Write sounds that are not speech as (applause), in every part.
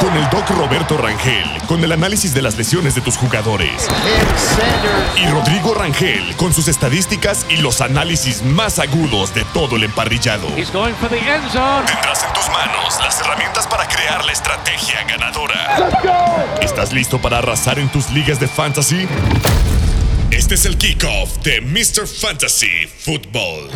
Con el doc Roberto Rangel, con el análisis de las lesiones de tus jugadores. Y Rodrigo Rangel, con sus estadísticas y los análisis más agudos de todo el emparrillado. Tendrás en tus manos las herramientas para crear la estrategia ganadora. ¿Estás listo para arrasar en tus ligas de fantasy? Este es el kickoff de Mr. Fantasy Football.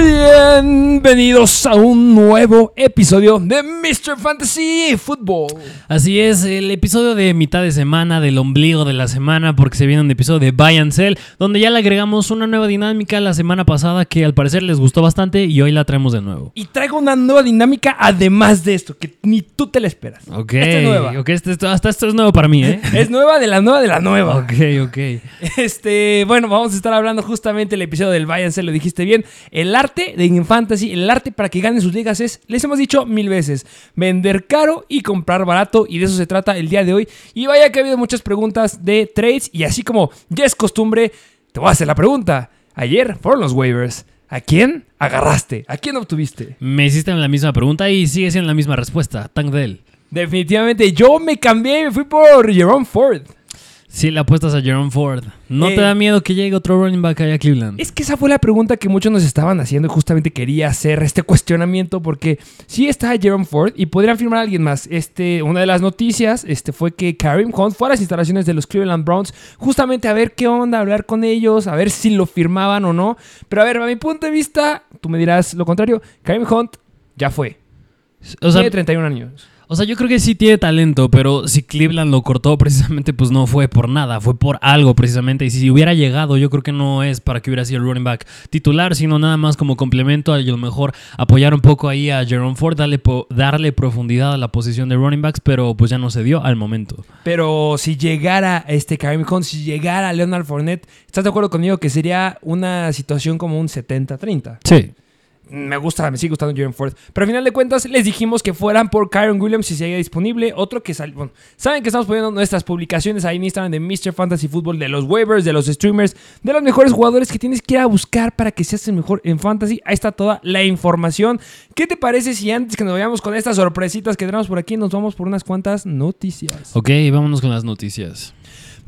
Bienvenidos a un nuevo episodio de Mr. Fantasy Football. Así es, el episodio de mitad de semana, del ombligo de la semana, porque se viene un episodio de Buy and Sell, donde ya le agregamos una nueva dinámica la semana pasada que al parecer les gustó bastante y hoy la traemos de nuevo. Y traigo una nueva dinámica además de esto, que ni tú te la esperas. Ok, Esta es nueva. ok, este- hasta esto es nuevo para mí, ¿eh? (laughs) Es nueva de la nueva de la nueva. ok, ok. Este, bueno, vamos a estar hablando justamente el episodio del Váyanse, lo dijiste bien. El arte de In Fantasy, el arte para que ganen sus ligas es, les hemos dicho mil veces, vender caro y comprar barato. Y de eso se trata el día de hoy. Y vaya que ha habido muchas preguntas de trades. Y así como ya es costumbre, te voy a hacer la pregunta. Ayer fueron los waivers. ¿A quién agarraste? ¿A quién obtuviste? Me hiciste la misma pregunta y sigue siendo la misma respuesta. Tank Dell. Definitivamente, yo me cambié y me fui por Jerome Ford. Sí, le apuestas a Jerome Ford. ¿No Eh, te da miedo que llegue otro running back allá a Cleveland? Es que esa fue la pregunta que muchos nos estaban haciendo y justamente quería hacer este cuestionamiento porque sí está Jerome Ford y podrían firmar a alguien más. Este, una de las noticias este, fue que Karim Hunt fue a las instalaciones de los Cleveland Browns justamente a ver qué onda, hablar con ellos, a ver si lo firmaban o no. Pero a ver, a mi punto de vista, tú me dirás lo contrario, Karim Hunt ya fue. O sea, Tiene 31 años. O sea, yo creo que sí tiene talento, pero si Cleveland lo cortó precisamente, pues no fue por nada, fue por algo precisamente. Y si hubiera llegado, yo creo que no es para que hubiera sido el running back titular, sino nada más como complemento a lo mejor apoyar un poco ahí a Jerome Ford, darle, darle profundidad a la posición de running backs, pero pues ya no se dio al momento. Pero si llegara este Karim Hunt, si llegara Leonard Fournette, ¿estás de acuerdo conmigo que sería una situación como un 70-30? Sí. Me gusta, me sigue gustando Jerome Ford. Pero al final de cuentas les dijimos que fueran por Kyron Williams si seguía disponible. Otro que salió. Bueno, saben que estamos poniendo nuestras publicaciones ahí en Instagram de Mr. Fantasy Football, de los waivers, de los streamers, de los mejores jugadores que tienes que ir a buscar para que seas el mejor en fantasy. Ahí está toda la información. ¿Qué te parece si antes que nos vayamos con estas sorpresitas que tenemos por aquí, nos vamos por unas cuantas noticias? Ok, vámonos con las noticias.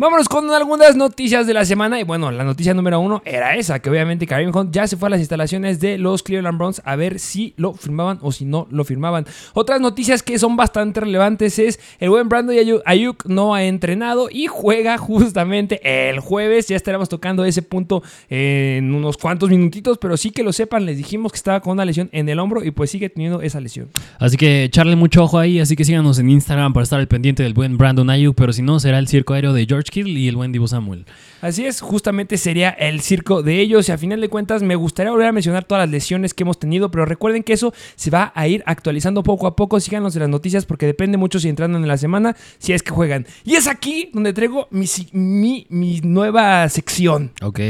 Vámonos con algunas noticias de la semana. Y bueno, la noticia número uno era esa, que obviamente Karim Hunt ya se fue a las instalaciones de los Cleveland Browns a ver si lo firmaban o si no lo firmaban. Otras noticias que son bastante relevantes es el buen Brandon Ayuk, no ha entrenado y juega justamente el jueves. Ya estaremos tocando ese punto en unos cuantos minutitos, pero sí que lo sepan, les dijimos que estaba con una lesión en el hombro y pues sigue teniendo esa lesión. Así que echarle mucho ojo ahí, así que síganos en Instagram para estar al pendiente del buen Brandon Ayuk, pero si no, será el circo aéreo de George Kittle y el buen Divo Samuel. Así es, justamente sería el circo de ellos y a final de cuentas me gustaría volver a mencionar todas las lesiones que hemos tenido, pero recuerden que eso se va a ir actualizando poco a poco, síganos en las noticias porque depende mucho si entran en la semana, si es que juegan. Y es aquí donde traigo mi, mi, mi nueva sección. Ok.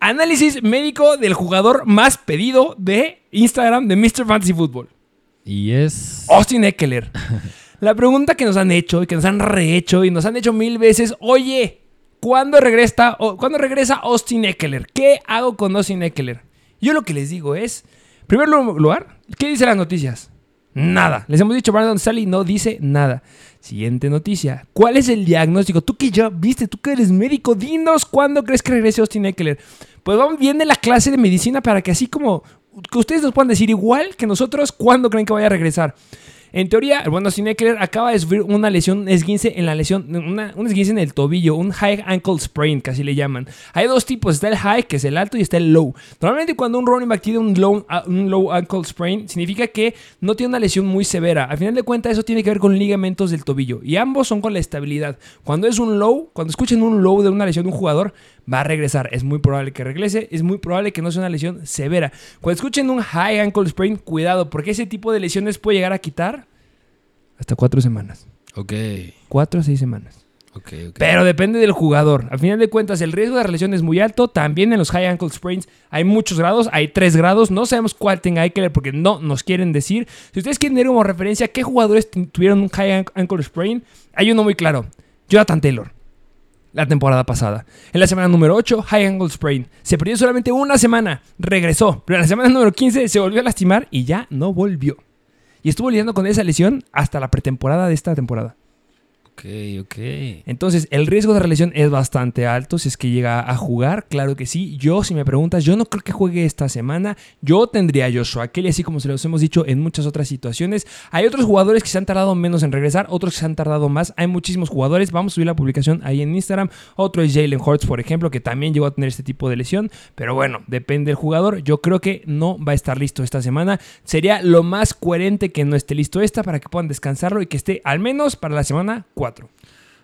Análisis médico del jugador más pedido de Instagram de Mr. Fantasy Football. Y es... Austin Eckler. (laughs) La pregunta que nos han hecho y que nos han rehecho y nos han hecho mil veces, oye, ¿cuándo regresa, o- ¿cuándo regresa Austin Eckler? ¿Qué hago con Austin Eckler? Yo lo que les digo es, en primer lu- lugar, ¿qué dicen las noticias? Nada. Les hemos dicho, Brandon Sally no dice nada. Siguiente noticia. ¿Cuál es el diagnóstico? Tú que ya viste, tú que eres médico, dinos cuándo crees que regrese Austin Eckler. Pues vamos, viene la clase de medicina para que así como que ustedes nos puedan decir igual que nosotros cuándo creen que vaya a regresar. En teoría, el bueno Austin Eckler acaba de sufrir una lesión, un esguince en la lesión, un esguince en el tobillo, un high ankle sprain, así le llaman. Hay dos tipos, está el high, que es el alto, y está el low. Normalmente cuando un running back tiene un low, un low ankle sprain, significa que no tiene una lesión muy severa. Al final de cuentas, eso tiene que ver con ligamentos del tobillo, y ambos son con la estabilidad. Cuando es un low, cuando escuchen un low de una lesión de un jugador, va a regresar. Es muy probable que regrese, es muy probable que no sea una lesión severa. Cuando escuchen un high ankle sprain, cuidado, porque ese tipo de lesiones puede llegar a quitar hasta cuatro semanas. Ok. Cuatro a seis semanas. Ok, ok. Pero depende del jugador. Al final de cuentas, el riesgo de lesión es muy alto. También en los high ankle sprains hay muchos grados. Hay tres grados. No sabemos cuál tenga Eckler porque no nos quieren decir. Si ustedes quieren tener como referencia qué jugadores tu- tuvieron un high ankle sprain, hay uno muy claro. Jonathan Taylor. La temporada pasada. En la semana número 8, high ankle sprain. Se perdió solamente una semana. Regresó. Pero en la semana número 15 se volvió a lastimar y ya no volvió. Y estuvo lidiando con esa lesión hasta la pretemporada de esta temporada. Ok, ok. Entonces, el riesgo de relesión es bastante alto si es que llega a jugar, claro que sí. Yo, si me preguntas, yo no creo que juegue esta semana. Yo tendría a Joshua Kelly, así como se los hemos dicho en muchas otras situaciones. Hay otros jugadores que se han tardado menos en regresar, otros que se han tardado más. Hay muchísimos jugadores. Vamos a subir la publicación ahí en Instagram. Otro es Jalen Hurts, por ejemplo, que también llegó a tener este tipo de lesión. Pero bueno, depende del jugador. Yo creo que no va a estar listo esta semana. Sería lo más coherente que no esté listo esta para que puedan descansarlo y que esté al menos para la semana 4.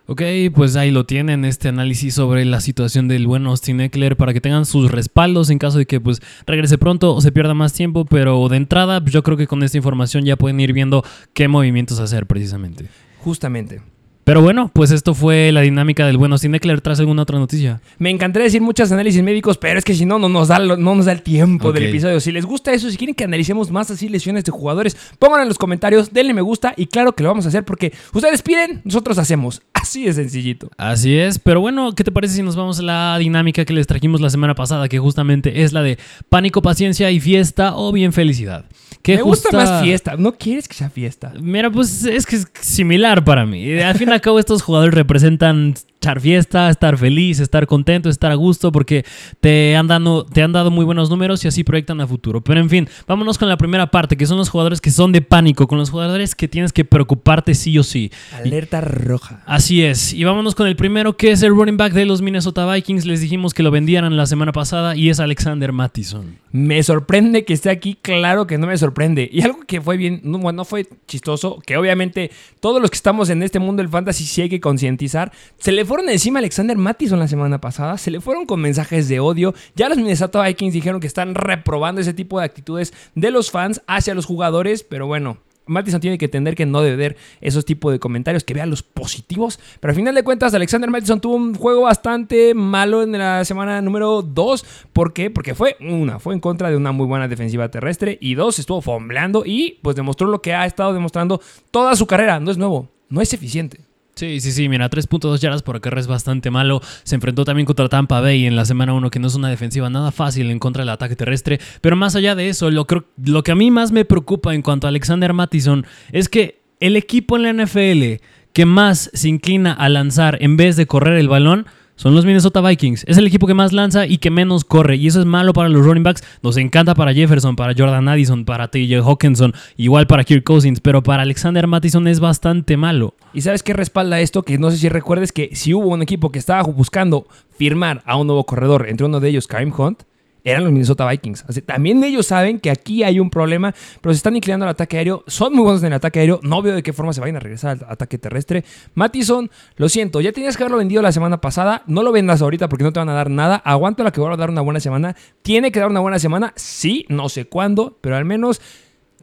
Ok, pues ahí lo tienen, este análisis sobre la situación del buen Austin Eckler para que tengan sus respaldos en caso de que pues regrese pronto o se pierda más tiempo, pero de entrada pues, yo creo que con esta información ya pueden ir viendo qué movimientos hacer precisamente. Justamente. Pero bueno, pues esto fue la dinámica del buen Austin Eckler. ¿Tras alguna otra noticia? Me encantaría decir muchos análisis médicos, pero es que si no, no nos da, no nos da el tiempo del episodio. Si les gusta eso, si quieren que analicemos más así lesiones de jugadores, pónganlo en los comentarios, denle me gusta y claro que lo vamos a hacer porque ustedes piden, nosotros hacemos. Así de sencillito. Así es, pero bueno, ¿qué te parece si nos vamos a la dinámica que les trajimos la semana pasada, que justamente es la de pánico, paciencia y fiesta o bien felicidad? Que Me gusta más fiesta. ¿No quieres que sea fiesta? Mira, pues es que es similar para mí. Al fin y al cabo, estos jugadores representan echar fiesta, estar feliz, estar contento, estar a gusto, porque te han, dado, te han dado muy buenos números y así proyectan a futuro. Pero en fin, vámonos con la primera parte, que son los jugadores que son de pánico, con los jugadores que tienes que preocuparte sí o sí. Alerta roja. Así es. Y vámonos con el primero, que es el running back de los Minnesota Vikings. Les dijimos que lo vendieran la semana pasada y es Alexander Mattison. Me sorprende que esté aquí, claro que no me sorprende. Y algo que fue bien, no, bueno, no fue chistoso, que obviamente todos los que estamos en este mundo del fantasy sí hay que concientizar. Se le fueron encima a Alexander Mattison la semana pasada, se le fueron con mensajes de odio. Ya los Minnesota Vikings dijeron que están reprobando ese tipo de actitudes de los fans hacia los jugadores, pero bueno. Mattison tiene que entender que no debe ver esos tipos de comentarios, que vea los positivos. Pero al final de cuentas, Alexander Mattison tuvo un juego bastante malo en la semana número 2. ¿Por qué? Porque fue una, fue en contra de una muy buena defensiva terrestre. Y dos, estuvo fombleando y pues demostró lo que ha estado demostrando toda su carrera. No es nuevo, no es eficiente. Sí, sí, sí, mira, 3.2 yardas por acarreo es bastante malo. Se enfrentó también contra Tampa Bay en la semana 1, que no es una defensiva nada fácil en contra del ataque terrestre. Pero más allá de eso, lo, lo que a mí más me preocupa en cuanto a Alexander Mattison es que el equipo en la NFL que más se inclina a lanzar en vez de correr el balón son los Minnesota Vikings. Es el equipo que más lanza y que menos corre. Y eso es malo para los running backs. Nos encanta para Jefferson, para Jordan Addison, para TJ Hawkinson, igual para Kirk Cousins. Pero para Alexander Mattison es bastante malo. ¿Y sabes qué respalda esto? Que no sé si recuerdes que si hubo un equipo que estaba buscando firmar a un nuevo corredor, entre uno de ellos Kareem Hunt, eran los Minnesota Vikings. Así, también ellos saben que aquí hay un problema, pero se están inclinando al ataque aéreo. Son muy buenos en el ataque aéreo. No veo de qué forma se vayan a regresar al ataque terrestre. Mattison, lo siento, ya tenías que haberlo vendido la semana pasada. No lo vendas ahorita porque no te van a dar nada. Aguanta la que va a dar una buena semana. Tiene que dar una buena semana. Sí, no sé cuándo, pero al menos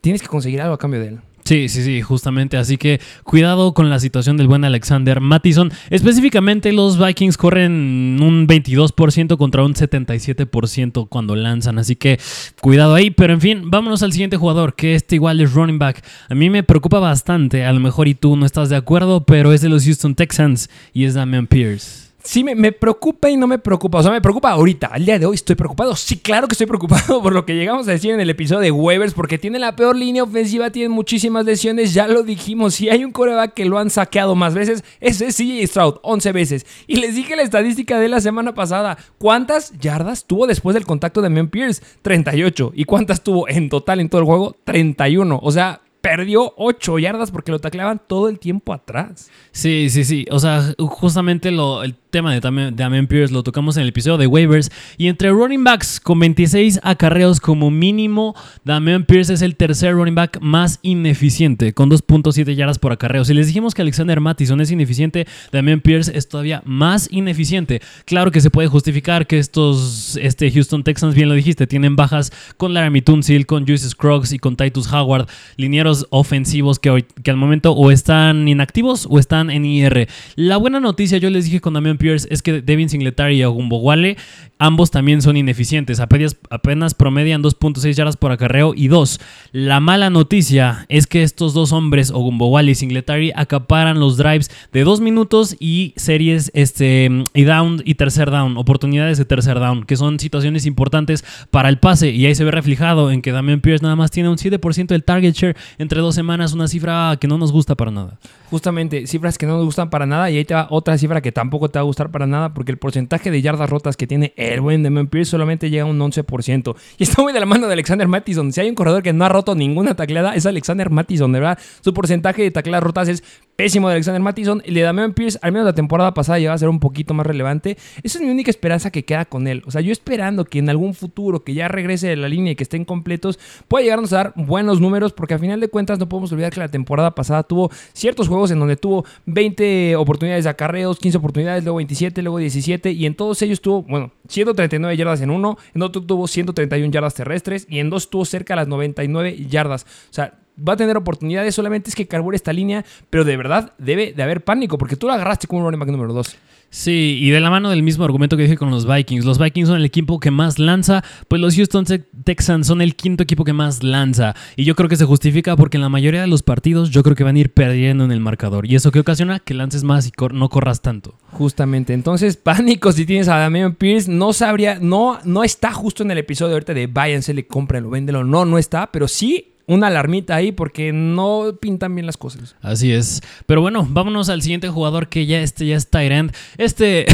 tienes que conseguir algo a cambio de él. Sí, sí, sí, justamente. Así que cuidado con la situación del buen Alexander Mattison. Específicamente, los Vikings corren un 22% contra un 77% cuando lanzan. Así que cuidado ahí. Pero en fin, vámonos al siguiente jugador, que este igual es running back. A mí me preocupa bastante. A lo mejor y tú no estás de acuerdo, pero es de los Houston Texans y es Damian Pierce. Sí, me, me preocupa y no me preocupa. O sea, me preocupa ahorita. Al día de hoy estoy preocupado. Sí, claro que estoy preocupado (laughs) por lo que llegamos a decir en el episodio de Waivers, porque tiene la peor línea ofensiva, tienen muchísimas lesiones. Ya lo dijimos. Si hay un coreback que lo han saqueado más veces, ese es CJ Stroud, 11 veces. Y les dije la estadística de la semana pasada. ¿Cuántas yardas tuvo después del contacto de Men Pierce? 38. ¿Y cuántas tuvo en total en todo el juego? 31. O sea, perdió 8 yardas porque lo tacleaban todo el tiempo atrás. Sí, sí, sí. O sea, justamente lo, tema de Damian Pierce lo tocamos en el episodio de waivers. Y entre running backs con 26 acarreos como mínimo, Damian Pierce es el tercer running back más ineficiente, con 2.7 yardas por acarreo. Si les dijimos que Alexander Mattison es ineficiente, Damian Pierce es todavía más ineficiente. Claro que se puede justificar que estos este Houston Texans, bien lo dijiste, tienen bajas con Laramie Tunsil, con Juice Scruggs y con Titus Howard, linieros ofensivos que, hoy, que al momento o están inactivos o están en IR. La buena noticia, yo les dije con Damian Pierce es que Devin Singletary y Wale ambos también son ineficientes. Apenas, apenas promedian 2.6 yardas por acarreo y 2. La mala noticia es que estos dos hombres, Wale y Singletary, acaparan los drives de 2 minutos y series este, y down y tercer down, oportunidades de tercer down, que son situaciones importantes para el pase. Y ahí se ve reflejado en que Damian Pierce nada más tiene un 7% del target share entre dos semanas, una cifra que no nos gusta para nada. Justamente, cifras que no nos gustan para nada. Y ahí te va otra cifra que tampoco te va gustar para nada, porque el porcentaje de yardas rotas que tiene el buen Damian Pierce solamente llega a un 11%. Y está muy de la mano de Alexander Mattison. Si hay un corredor que no ha roto ninguna tacleada, es Alexander Mattison, de verdad. Su porcentaje de tacleadas rotas es pésimo de Alexander Mattison. Y de Damian Pierce, al menos la temporada pasada, llega a ser un poquito más relevante. Esa es mi única esperanza que queda con él. O sea, yo esperando que en algún futuro, que ya regrese de la línea y que estén completos, pueda llegarnos a dar buenos números, porque a final de cuentas no podemos olvidar que la temporada pasada tuvo ciertos juegos en donde tuvo 20 oportunidades de acarreos, 15 oportunidades, luego 27, luego 17, y en todos ellos tuvo, bueno, 139 yardas en uno, en otro tuvo 131 yardas terrestres y en dos tuvo cerca de las 99 yardas. O sea, va a tener oportunidades, solamente es que carbure esta línea, pero de verdad debe de haber pánico, porque tú lo agarraste como un running back número 2. Sí, y de la mano del mismo argumento que dije con los Vikings. Los Vikings son el equipo que más lanza, pues los Houston Texans son el quinto equipo que más lanza. Y yo creo que se justifica porque en la mayoría de los partidos yo creo que van a ir perdiendo en el marcador. Y eso que ocasiona que lances más y no corras tanto. Justamente. Entonces, (laughs) pánico si tienes a Damian Pierce. No sabría, no, no está justo en el episodio ahorita de váyanse, le cómprenlo, véndelo. No, no está, pero sí una alarmita ahí porque no pintan bien las cosas. Así es. Pero bueno, vámonos al siguiente jugador que ya este ya es Tyrant. Este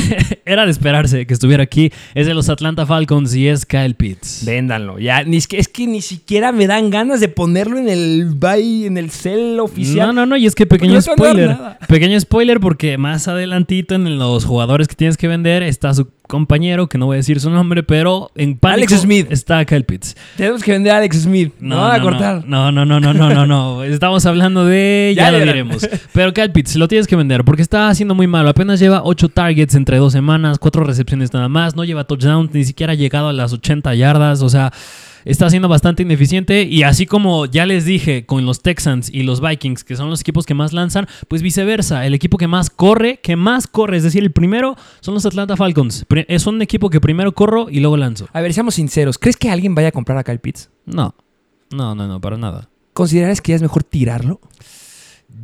(laughs) era de esperarse que estuviera aquí. Es de los Atlanta Falcons y es Kyle Pitts. Véndanlo. Ya, ni, es, que, es que ni siquiera me dan ganas de ponerlo en el buy, en el cel oficial. No, no, no. Y es que pequeño spoiler. Pequeño spoiler porque más adelantito en los jugadores que tienes que vender está su compañero, que no voy a decir su nombre, pero en Alex Smith. está Kyle Pitts. Tenemos que vender a Alex Smith. No, van a cortar. No, no, no, no, no, no, no. (laughs) Estamos hablando de. Ya, lo diremos. Pero Kyle Pitts lo tienes que vender porque está haciendo muy malo. Apenas lleva 8 targets entre dos semanas, 4 recepciones nada más. No lleva touchdown, ni siquiera ha llegado a las 80 yardas. O sea está siendo bastante ineficiente y así como ya les dije con los Texans y los Vikings, que son los equipos que más lanzan, pues viceversa, el equipo que más corre, que más corre, es decir, el primero son los Atlanta Falcons. Es un equipo que primero corro y luego lanzo. A ver, seamos sinceros, ¿crees que alguien vaya a comprar a Kyle Pitts? No, no, no, no, para nada. ¿Consideras que ya es mejor tirarlo?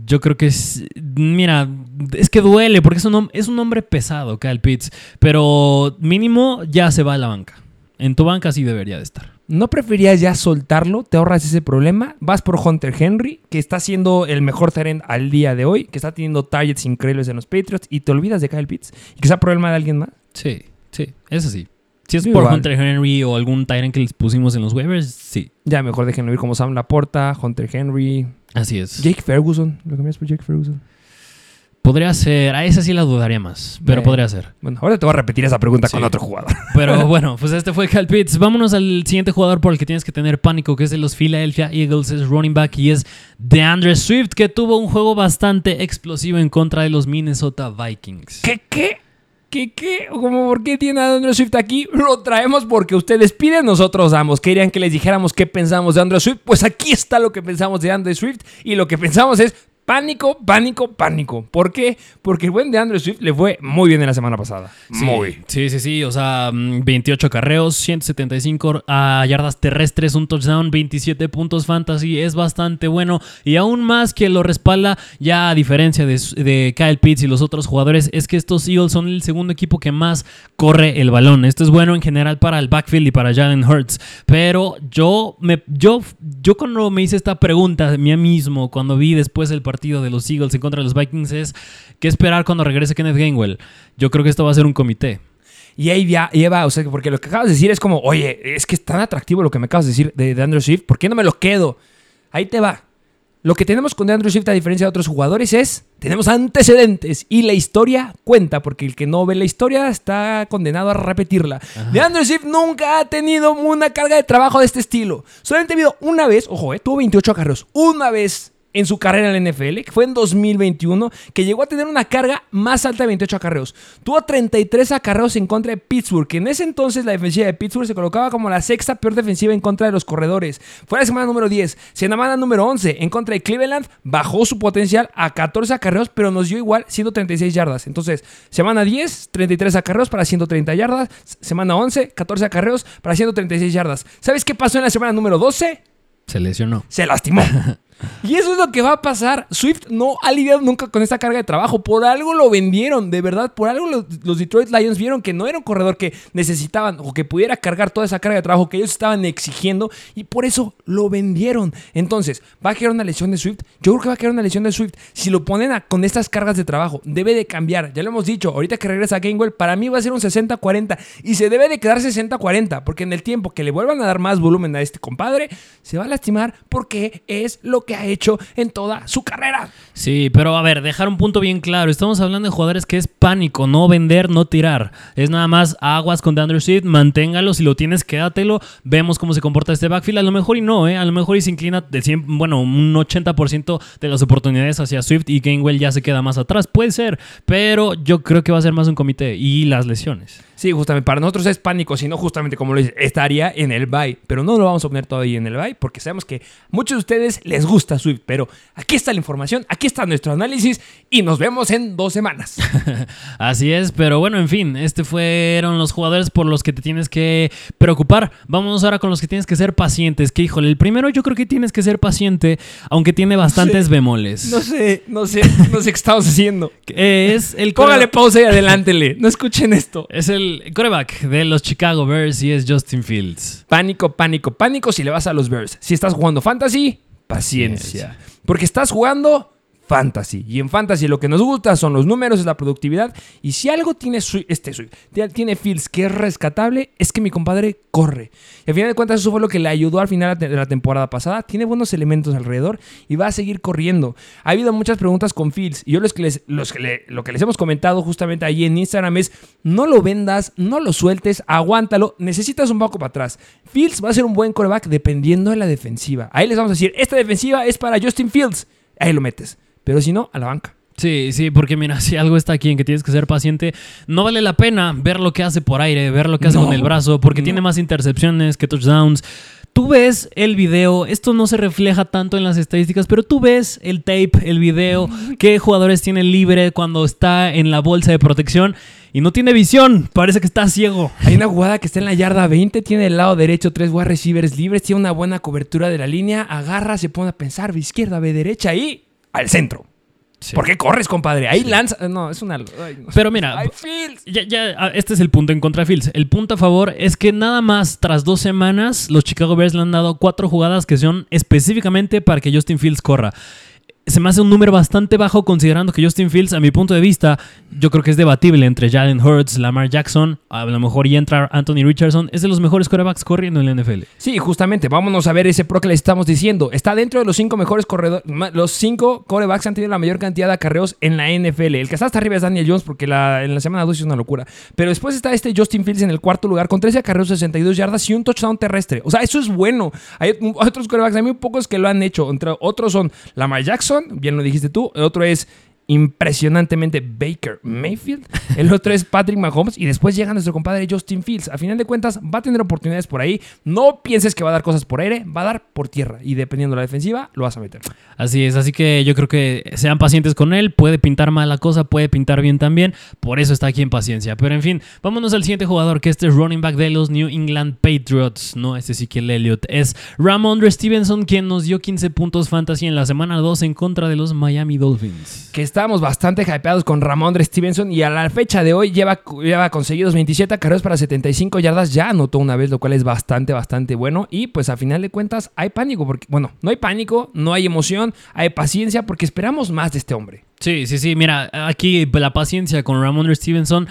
Yo creo que es. Mira, es que duele porque es un, es un hombre pesado, Kyle Pitts. Pero mínimo ya se va a la banca. En tu banca sí debería de estar. ¿No preferías ya soltarlo? ¿Te ahorras ese problema? Vas por Hunter Henry, que está siendo el mejor Tyrant al día de hoy, que está teniendo targets increíbles en los Patriots, y te olvidas de Kyle Pitts. ¿Y que sea problema de alguien más? Sí, sí, eso sí. Si es por Hunter Henry o algún Tyrant que les pusimos en los waivers, sí. Ya mejor déjenlo ir como Sam Laporta, Hunter Henry. Así es. Jake Ferguson. ¿Lo cambias por Jake Ferguson? Podría ser, a esa sí la dudaría más, pero podría ser. Bueno, ahora te voy a repetir esa pregunta con otro jugador. (laughs) Pero (laughs) bueno, pues este fue Cal Pitts. Vámonos al siguiente jugador por el que tienes que tener pánico, que es de los Philadelphia Eagles, es running back y es DeAndre Swift, que tuvo un juego bastante explosivo en contra de los Minnesota Vikings. ¿Qué, qué? ¿Qué, qué? ¿Cómo, ¿Por qué tiene a DeAndre Swift aquí? Lo traemos porque ustedes piden, nosotros damos. Querían que les dijéramos qué pensamos de Andrew Swift. Pues aquí está lo que pensamos de Andrew Swift. Y lo que pensamos es, Pánico, pánico, pánico. ¿Por qué? Porque el buen de Andrew Swift le fue muy bien en la semana pasada. Sí, muy. Sí, sí, sí. O sea, 28 mm, carreos, 175 a yardas terrestres, un touchdown, 27 puntos fantasy. Es bastante bueno. Y aún más que lo respalda, ya a diferencia de, Kyle Pitts y los otros jugadores, es que estos Eagles son el segundo equipo que más corre el balón. Esto es bueno en general para el backfield y para Jalen Hurts. Pero yo, me, yo, yo cuando me hice esta pregunta de mí mismo, cuando vi después el partido, de los Eagles en contra de los Vikings es qué esperar cuando regrese Kenneth Gainwell. Yo creo que esto va a ser un comité. Y ahí lleva, o sea, porque lo que acabas de decir es como, oye, es que es tan atractivo lo que me acabas de decir de, de Andrew Swift, ¿por qué no me lo quedo? Ahí te va. Lo que tenemos con DeAndre Swift a diferencia de otros jugadores es, tenemos antecedentes y la historia cuenta, porque el que no ve la historia está condenado a repetirla. DeAndre Swift nunca ha tenido una carga de trabajo de este estilo. Solamente ha habido una vez, ojo, eh, tuvo 28 acarreos, una vez en su carrera en la NFL, que fue en 2021, que llegó a tener una carga más alta de 28 acarreos. Tuvo 33 acarreos en contra de Pittsburgh, que en ese entonces la defensiva de Pittsburgh se colocaba como la sexta peor defensiva en contra de los corredores. Fue la semana número 10. Semana número 11 en contra de Cleveland, bajó su potencial a 14 acarreos, pero nos dio igual 136 yardas. Entonces, semana 10, 33 acarreos para 130 yardas. Semana 11, 14 acarreos para 136 yardas. ¿Sabes qué pasó en la semana número 12? Se lesionó. Se lastimó. (laughs) Y eso es lo que va a pasar. Swift no ha lidiado nunca con esta carga de trabajo. Por algo lo vendieron, de verdad. Por algo los, Detroit Lions vieron que no era un corredor que necesitaban o que pudiera cargar toda esa carga de trabajo que ellos estaban exigiendo. Y por eso lo vendieron. Entonces, ¿va a quedar una lesión de Swift? Yo creo que va a quedar una lesión de Swift. Si lo ponen con estas cargas de trabajo, debe de cambiar. Ya lo hemos dicho, ahorita que regresa a Gainwell, para mí va a ser un 60-40. Y se debe de quedar 60-40. Porque en el tiempo que le vuelvan a dar más volumen a este compadre, se va a lastimar porque es lo que ha hecho en toda su carrera. Sí, pero a ver, dejar un punto bien claro. Estamos hablando de jugadores que es pánico, no vender, no tirar. Es nada más aguas con DeAndre Swift, manténgalo. Si lo tienes, quédatelo. Vemos cómo se comporta este backfield. A lo mejor y no, ¿eh? A lo mejor y se inclina de 100, bueno, un 80% de las oportunidades hacia Swift y Gainwell ya se queda más atrás. Puede ser, pero yo creo que va a ser más un comité y las lesiones. Sí, justamente. Para nosotros es pánico, sino justamente como lo dice, estaría en el bye. Pero no lo vamos a poner todavía en el bye porque sabemos que muchos de ustedes les gusta Swift. Pero aquí está la información, aquí está nuestro análisis y nos vemos en dos semanas. (laughs) Así es, pero bueno, en fin, este fueron los jugadores por los que te tienes que preocupar. Vamos ahora con los que tienes que ser pacientes. Que híjole, el primero yo creo que tienes que ser paciente, aunque tiene bastantes bemoles. No sé, no sé, no sé qué estamos haciendo. (laughs) Es el Póngale pausa y adelántele. No escuchen esto. Es el coreback de los Chicago Bears y es Justin Fields. Pánico, pánico, pánico si le vas a los Bears. Si estás jugando fantasy, paciencia. Porque estás jugando fantasy. Y en fantasy lo que nos gusta son los números, es la productividad. Y si algo tiene este tiene Fields que es rescatable, es que mi compadre corre. Y al final de cuentas eso fue lo que le ayudó al final de la temporada pasada. Tiene buenos elementos alrededor y va a seguir corriendo. Ha habido muchas preguntas con Fields. Y yo los que les, lo que les hemos comentado justamente ahí en Instagram es, no lo vendas, no lo sueltes, aguántalo. Necesitas un poco para atrás. Fields va a ser un buen coreback dependiendo de la defensiva. Ahí les vamos a decir, esta defensiva es para Justin Fields. Ahí lo metes. Pero si no, a la banca. Sí, sí, porque mira, (laughs) si algo está aquí en que tienes que ser paciente, no vale la pena ver lo que hace por aire, ver lo que hace con el brazo, porque tiene más intercepciones que touchdowns. Tú ves el video, esto no se refleja tanto en las estadísticas, pero tú ves el tape, el video, qué jugadores tienen libre cuando está en la bolsa de protección y no tiene visión, parece que está ciego. Hay una jugada que está en la yarda 20, tiene el lado derecho tres wide receivers libres, tiene una buena cobertura de la línea, agarra, se pone a pensar, ve izquierda, ve derecha y al centro. ¿Por qué corres, compadre? Ahí lanza. No, es una. Pero mira, ya, ya, ah, este es el punto en contra de Fields. El punto a favor es que nada más tras dos semanas, los Chicago Bears le han dado cuatro jugadas que son específicamente para que Justin Fields corra se me hace un número bastante bajo considerando que Justin Fields, a mi punto de vista, yo creo que es debatible entre Jalen Hurts, Lamar Jackson, a lo mejor y entra Anthony Richardson, es de los mejores corebacks corriendo en la NFL. Sí, justamente, vámonos a ver ese pro que le estamos diciendo. Está dentro de los cinco mejores corredores, los cinco corebacks han tenido la mayor cantidad de acarreos en la NFL. El que está hasta arriba es Daniel Jones porque en la semana 2 es una locura. Pero después está este Justin Fields en el cuarto lugar con 13 acarreos, 62 yardas y un touchdown terrestre. O sea, eso es bueno. Hay otros corebacks, hay muy pocos que lo han hecho. Entre otros son Lamar Jackson, bien lo dijiste tú. El otro es impresionantemente Baker Mayfield. El otro es Patrick Mahomes. Y después llega nuestro compadre Justin Fields. A final de cuentas, va a tener oportunidades por ahí. No pienses que va a dar cosas por aire, va a dar por tierra. Y dependiendo de la defensiva, lo vas a meter. Así es. Así que yo creo que sean pacientes con él. Puede pintar mal la cosa, puede pintar bien también. Por eso está aquí en paciencia. Pero en fin, vámonos al siguiente jugador, que este es running back de los New England Patriots. No, este sí que el Elliott. Es Ramondre Stevenson, quien nos dio 15 puntos fantasy en la semana 2 en contra de los Miami Dolphins. Que está estábamos bastante hypeados con Ramondre Stevenson y a la fecha de hoy lleva, lleva conseguidos 27 carreras para 75 yardas. Ya anotó una vez, lo cual es bastante, bastante bueno. Y pues a final de cuentas hay pánico, porque, bueno, no hay pánico, no hay emoción, hay paciencia porque esperamos más de este hombre. Sí, sí, sí. Mira, aquí la paciencia con Ramondre Stevenson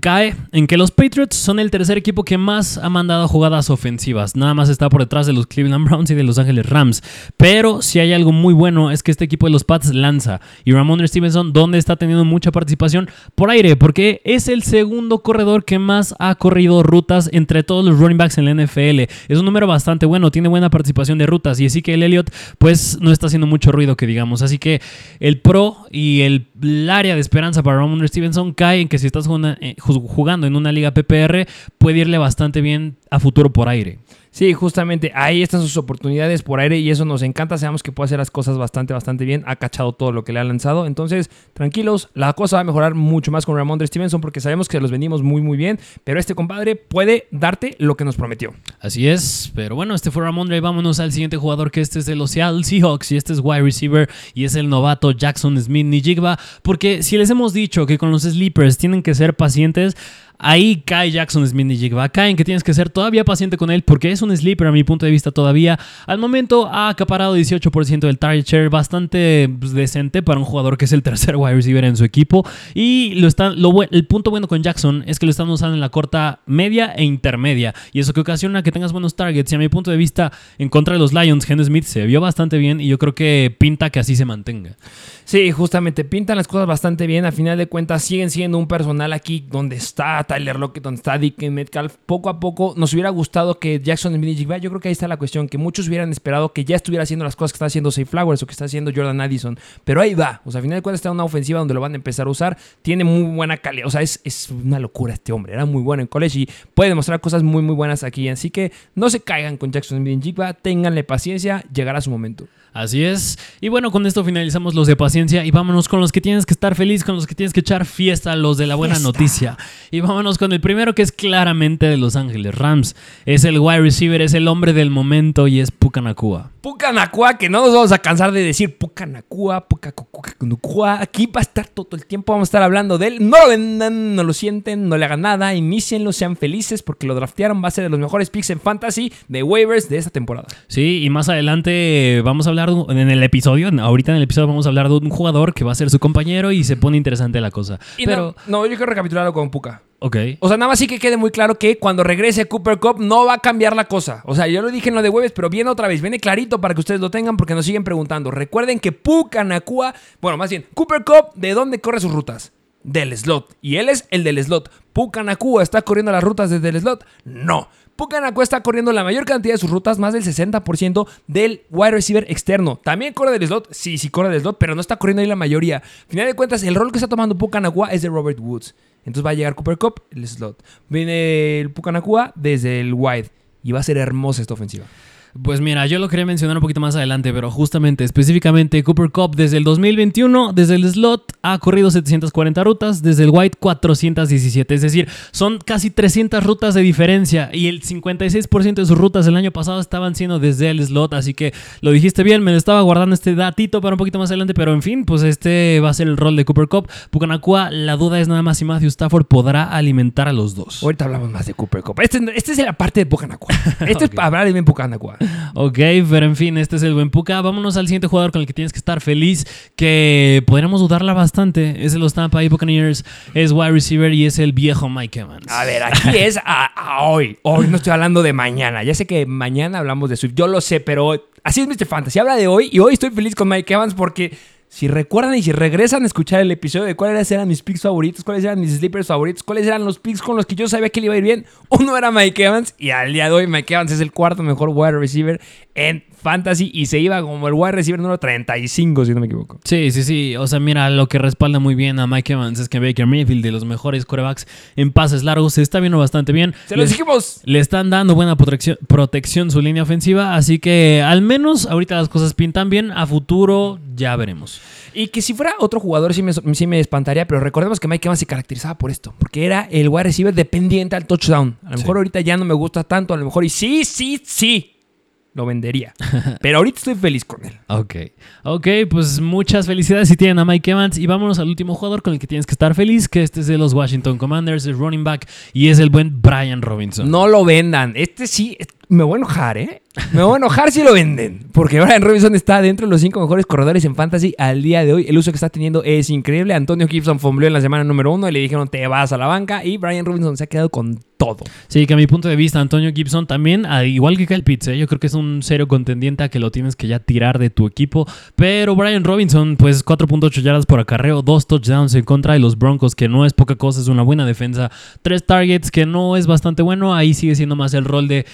cae en que los Patriots son el tercer equipo que más ha mandado jugadas ofensivas. Nada más está por detrás de los Cleveland Browns y de Los Ángeles Rams. Pero si hay algo muy bueno es que este equipo de los Pats lanza. Y Ramon Stevenson, donde está teniendo mucha participación por aire, porque es el segundo corredor que más ha corrido rutas entre todos los running backs en la NFL. Es un número bastante bueno, tiene buena participación de rutas. Y así que el Elliott, pues no está haciendo mucho ruido, que digamos. Así que el pro y el, área de esperanza para Ramon Stevenson cae en que si estás jugando, eh, jugando en una liga PPR, puede irle bastante bien futuro por aire. Sí, justamente ahí están sus oportunidades por aire y eso nos encanta. Sabemos que puede hacer las cosas bastante, bastante bien. Ha cachado todo lo que le ha lanzado. Entonces, tranquilos, la cosa va a mejorar mucho más con Ramondre Stevenson porque sabemos que los vendimos muy, muy bien. Pero este compadre puede darte lo que nos prometió. Así es. Pero bueno, este fue Ramondre. Vámonos al siguiente jugador que este es de los Seahawks y este es wide receiver y es el novato Jackson Smith Nijigba. Porque si les hemos dicho que con los sleepers tienen que ser pacientes, Ahí cae Jackson Smith y Jigba. Caen que tienes que ser todavía paciente con él porque es un sleeper a mi punto de vista todavía. Al momento ha acaparado 18% del target share, bastante pues, decente para un jugador que es el tercer wide receiver en su equipo. Y lo están, lo, el punto bueno con Jackson es que lo están usando en la corta media e intermedia. Y eso que ocasiona que tengas buenos targets. Y a mi punto de vista, en contra de los Lions, Henry Smith se vio bastante bien y yo creo que pinta que así se mantenga. Sí, justamente pintan las cosas bastante bien. A final de cuentas, siguen siendo un personal aquí donde está Tyler Lockett, donde está Dick Metcalf. Poco a poco nos hubiera gustado que Jackson Smith Yo creo que ahí está la cuestión, que muchos hubieran esperado que ya estuviera haciendo las cosas que está haciendo Safe Flowers o que está haciendo Jordan Addison. Pero ahí va. O sea, a final de cuentas está una ofensiva donde lo van a empezar a usar. Tiene muy buena calidad. O sea, es, es una locura este hombre. Era muy bueno en college y puede demostrar cosas muy, muy buenas aquí. Así que no se caigan con Jackson Smith Jigba. Ténganle paciencia. Llegará su momento. Así es. Y bueno, con esto finalizamos los de paciencia y vámonos con los que tienes que estar feliz, con los que tienes que echar fiesta, los de la buena noticia. Y vámonos con el primero que es claramente de Los Ángeles Rams. Es el wide receiver, es el hombre del momento y es Pucanacua. Pucanacua, que no nos vamos a cansar de decir Pucanacua, Pucanacua. Aquí va a estar todo el tiempo, vamos a estar hablando de él. No lo vendan, no lo sienten, no le hagan nada, inicienlo, sean felices porque lo draftearon, va a ser de los mejores picks en fantasy de waivers de esta temporada. Sí, y más adelante vamos a hablar en el episodio, ahorita en el episodio vamos a hablar de un jugador que va a ser su compañero y se pone interesante la cosa. Pero no, yo quiero recapitularlo con Puka. Ok. O sea, nada más sí que quede muy claro que cuando regrese Cooper Cup no va a cambiar la cosa. O sea, yo lo dije en lo de Webes, pero viene otra vez, viene clarito para que ustedes lo tengan porque nos siguen preguntando. Recuerden que Puka Nakua, bueno, más bien, Cooper Cup, ¿de dónde corre sus rutas? Del slot. Y él es el del slot. Puka Nakua está corriendo las rutas desde el slot. No. Pucanacua está corriendo la mayor cantidad de sus rutas, más del 60% del wide receiver externo. También corre del slot, sí, sí corre del slot, pero no está corriendo ahí la mayoría. Final de cuentas, el rol que está tomando Pucanacua es de Robert Woods. Entonces va a llegar Cooper Cup, el slot. Viene el Pucanacua desde el wide. Y va a ser hermosa esta ofensiva. Pues mira, yo lo quería mencionar un poquito más adelante, pero justamente, específicamente, Cooper Cup desde el 2021, desde el slot, ha corrido 740 rutas, desde el white 417, es decir, son casi 300 rutas de diferencia y el 56% de sus rutas el año pasado estaban siendo desde el slot, así que lo dijiste bien, me estaba guardando este datito para un poquito más adelante, pero en fin, pues este va a ser el rol de Cooper Cup. Pucanacua, la duda es nada más si Matthew Stafford podrá alimentar a los dos. Ahorita hablamos más de Cooper Cup. Este, este es la parte de Pucanacua. (laughs) Este es para hablar de bien Pucanacua ok, pero en fin, este es el buen Puka. Vámonos al siguiente jugador con el que tienes que estar feliz, que podríamos dudarla bastante. Es el los Tampa Bay Buccaneers, es wide receiver y es el viejo Mike Evans. A ver, aquí es a, hoy. Hoy no estoy hablando de mañana. Ya sé que mañana hablamos de Swift, yo lo sé, pero así es Mr. Fantasy. Habla de hoy y hoy estoy feliz con Mike Evans porque si recuerdan y si regresan a escuchar el episodio de cuáles eran mis picks favoritos, cuáles eran mis sleepers favoritos, cuáles eran los picks con los que yo sabía que le iba a ir bien, uno era Mike Evans y al día de hoy Mike Evans es el cuarto mejor wide receiver en fantasy y se iba como el wide receiver número 35, si no me equivoco. Sí, sí, sí. O sea, mira, lo que respalda muy bien a Mike Evans es que Baker Mayfield, de los mejores corebacks en pases largos, se está viendo bastante bien. ¡Se lo dijimos! Le están dando buena protección, protección su línea ofensiva, así que al menos ahorita las cosas pintan bien. A futuro ya veremos. Y que si fuera otro jugador sí me, sí me espantaría, pero recordemos que Mike Evans se caracterizaba por esto, porque era el wide receiver dependiente al touchdown. A lo mejor ahorita ya no me gusta tanto, a lo mejor y sí, sí, sí, lo vendería. (laughs) Pero ahorita estoy feliz con él. Ok. Ok, pues muchas felicidades si tienen a Mike Evans. Y vámonos al último jugador con el que tienes que estar feliz, que este es de los Washington Commanders, el running back, y es el buen Brian Robinson. No lo vendan. Este sí, me voy a enojar, ¿eh? Me voy a enojar si lo venden. Porque Brian Robinson está dentro de los cinco mejores corredores en fantasy al día de hoy. El uso que está teniendo es increíble. Antonio Gibson fombleó en la semana número uno y le dijeron te vas a la banca. Y Brian Robinson se ha quedado con todo. Sí, que a mi punto de vista, Antonio Gibson también, al igual que Kyle Pitts, ¿eh? yo creo que es un serio contendiente a que lo tienes que ya tirar de tu equipo. Pero Brian Robinson, pues 4.8 yardas por acarreo, dos touchdowns en contra de los Broncos, que no es poca cosa, es una buena defensa. Tres targets, que no es bastante bueno. Ahí sigue siendo más el rol de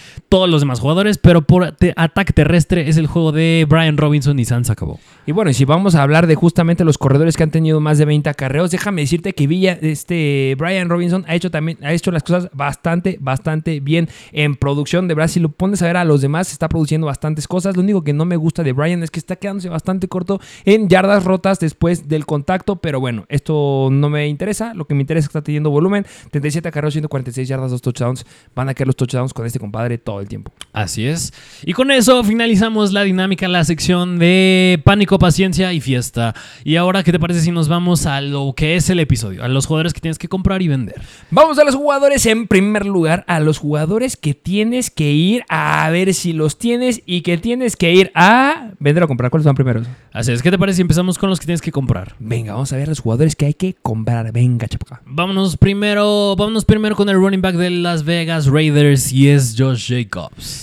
los demás jugadores, pero por ataque terrestre es el juego de Brian Robinson y Sans acabó. Y bueno, y si vamos a hablar de justamente los corredores que han tenido más de 20 acarreos, déjame decirte que Villa, este Brian Robinson ha hecho también ha hecho las cosas bastante bastante bien en producción. De si lo pones a ver a los demás, está produciendo bastantes cosas. Lo único que no me gusta de Brian es que está quedándose bastante corto en yardas rotas después del contacto, pero bueno, esto no me interesa. Lo que me interesa es que está teniendo volumen. 37 acarreos, 146 yardas, dos touchdowns. Van a quedar los touchdowns con este compadre todo el tiempo. Así es. Y con eso finalizamos la dinámica, la sección de pánico, paciencia y fiesta. Y ahora, ¿qué te parece si nos vamos a lo que es el episodio? A los jugadores que tienes que comprar y vender. Vamos a los jugadores en primer lugar, a los jugadores que tienes que ir a ver si los tienes y que tienes que ir a vender o comprar. ¿Cuáles son primeros? Así es, ¿qué te parece si empezamos con los que tienes que comprar? Venga, vamos a ver los jugadores que hay que comprar. Venga, chapaca. Vámonos primero, vámonos primero con el running back de Las Vegas Raiders y es Josh Jacobs.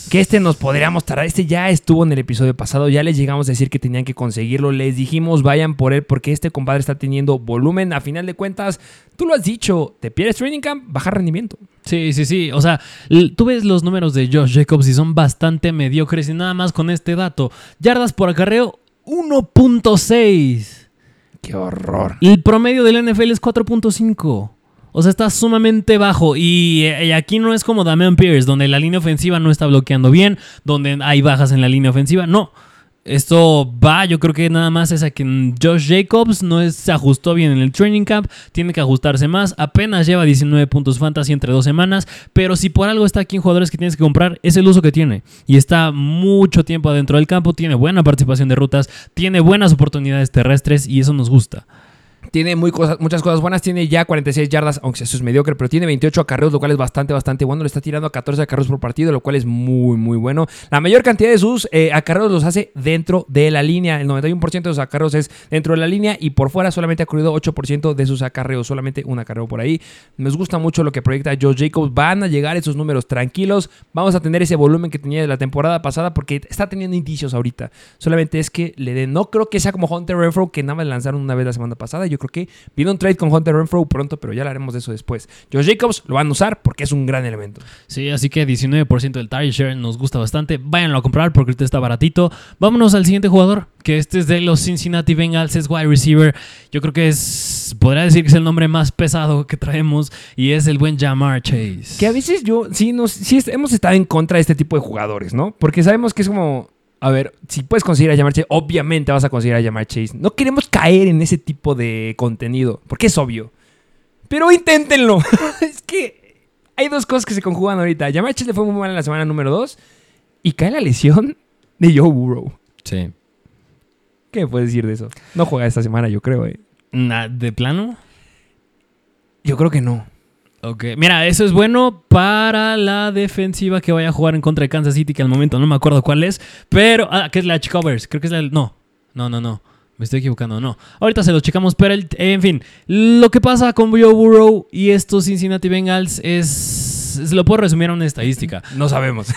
Que este nos podríamos tardar. Este ya estuvo en el episodio pasado. Ya les llegamos a decir que tenían que conseguirlo. Les dijimos vayan por él porque este compadre está teniendo volumen. A final de cuentas, tú lo has dicho. Te pierdes training camp, baja rendimiento. Sí, sí, sí. O sea, tú ves los números de Josh Jacobs y son bastante mediocres. Y nada más con este dato: yardas por acarreo 1.6. Qué horror. El promedio del NFL es 4.5. O sea, está sumamente bajo. Y, y, aquí no es como Damian Pierce, donde la línea ofensiva no está bloqueando bien, donde hay bajas en la línea ofensiva. No. Esto va, yo creo que nada más es a que Josh Jacobs no se ajustó bien en el training camp, tiene que ajustarse más, apenas lleva 19 puntos fantasy entre dos semanas, pero si por algo está aquí en jugadores que tienes que comprar, es el uso que tiene. Y está mucho tiempo adentro del campo, tiene buena participación de rutas, tiene buenas oportunidades terrestres y eso nos gusta. Tiene muchas cosas buenas. Tiene ya 46 yardas, aunque eso es mediocre, pero tiene 28 acarreos, lo cual es bastante, bastante bueno. Le está tirando a 14 acarreos por partido, lo cual es muy, muy bueno. La mayor cantidad de sus eh, acarreos los hace dentro de la línea. El 91% de sus acarreos es dentro de la línea y por fuera solamente ha corrido 8% de sus acarreos. Solamente un acarreo por ahí. Nos gusta mucho lo que proyecta Joe Jacobs. Van a llegar esos números tranquilos. Vamos a tener ese volumen que tenía de la temporada pasada porque está teniendo indicios ahorita. Solamente es que le den. No creo que sea como Hunter Renfro que nada más lanzaron una vez la semana pasada. Yo creo que viene un trade con Hunter Renfro pronto, pero ya hablaremos de eso después. Josh Jacobs lo van a usar porque es un gran elemento. Sí, así que 19% del target share nos gusta bastante. Váyanlo a comprar porque ahorita está baratito. Vámonos al siguiente jugador, que este es de los Cincinnati Bengals, es wide receiver. Yo creo que es, podría decir que es el nombre más pesado que traemos y es el buen Jamar Chase. Que a veces yo, sí, nos, sí hemos estado en contra de este tipo de jugadores, ¿no? Porque sabemos que es como a ver, si puedes conseguir a Jamar Chase, obviamente vas a conseguir a Jamar Chase. No queremos caer en ese tipo de contenido, porque es obvio. Pero inténtenlo. (laughs) es que hay dos cosas que se conjugan ahorita. Jamar Chase le fue muy mal en la semana número 2 y cae la lesión de Joe Burrow. Sí. ¿Qué me puedes decir de eso? No juega esta semana, yo creo, ¿eh? ¿De plano? Yo creo que no. Ok, mira, eso es bueno para la defensiva que vaya a jugar en contra de Kansas City, que al momento no me acuerdo cuál es, pero, ah, que es la Covers, creo que es la, no, no, no, no, me estoy equivocando, no. Ahorita se lo checamos, pero el, en fin, lo que pasa con Joe Burrow y estos Cincinnati Bengals es se lo puedo resumir a una estadística. (laughs) No sabemos.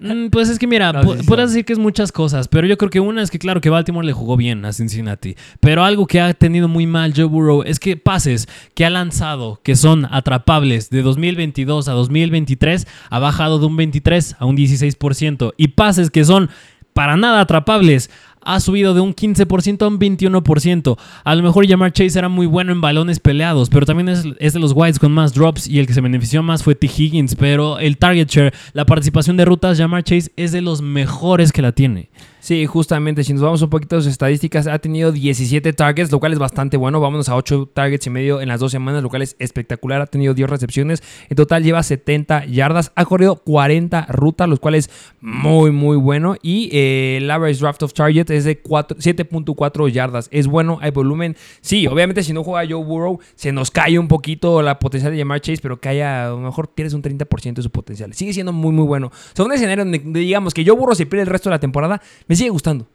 Mm, pues es que mira, no, sí, decir que es muchas cosas, pero yo creo que una es que claro que Baltimore le jugó bien a Cincinnati, pero algo que ha tenido muy mal Joe Burrow es que pases que ha lanzado que son atrapables de 2022 a 2023 ha bajado de un 23 a un 16% y pases que son para nada atrapables ha subido de un 15% a un 21%. A lo mejor Jamar Chase era muy bueno en balones peleados, pero también es, de los Whites con más drops y el que se benefició más fue T. Higgins. Pero el target share, la participación de rutas, Jamar Chase es de los mejores que la tiene. Sí, justamente, si nos vamos un poquito a sus estadísticas, ha tenido 17 targets, lo cual es bastante bueno. Vámonos a 8 targets y medio en las dos semanas, lo cual es espectacular. Ha tenido 10 recepciones. En total lleva 70 yardas. Ha corrido 40 rutas, los cuales muy, muy bueno. Y eh, el average draft of target es de 7.4 yardas. Es bueno, hay volumen. Sí, obviamente si no juega Joe Burrow, se nos cae un poquito la potencial de llamar Chase, pero que haya, a lo mejor pierdes un 30% de su potencial. Sigue siendo muy, muy bueno. Segundo escenario donde digamos que Joe Burrow se pierde el resto de la temporada me sigue gustando.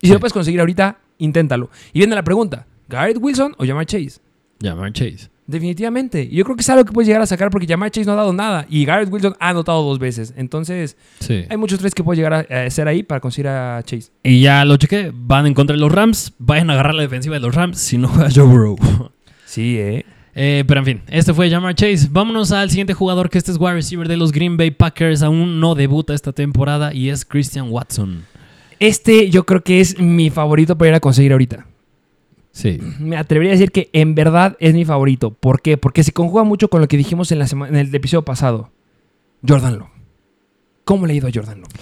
Y si lo puedes conseguir ahorita, inténtalo. Y viene la pregunta, ¿Garrett Wilson o Jamar Chase? Jamar Chase. Definitivamente. Yo creo que es algo que puedes llegar a sacar porque Jamar Chase no ha dado nada. Y Garrett Wilson ha anotado dos veces. Entonces, hay muchos tres que puedes llegar a hacer ahí para conseguir a Chase. Y ya lo chequé. Van en contra de los Rams. Vayan a agarrar la defensiva de los Rams si no juega Joe Burrow. (laughs) Sí, eh. Eh, pero en fin, este fue Jamar Chase. Vámonos al siguiente jugador, que este es wide receiver de los Green Bay Packers. Aún no debuta esta temporada y es Christian Watson. Este yo creo que es mi favorito para ir a conseguir ahorita. Sí. Me atrevería a decir que en verdad es mi favorito. ¿Por qué? Porque se conjuga mucho con lo que dijimos en, la en el episodio pasado. Jordan Love. ¿Cómo le ha ido a Jordan Love?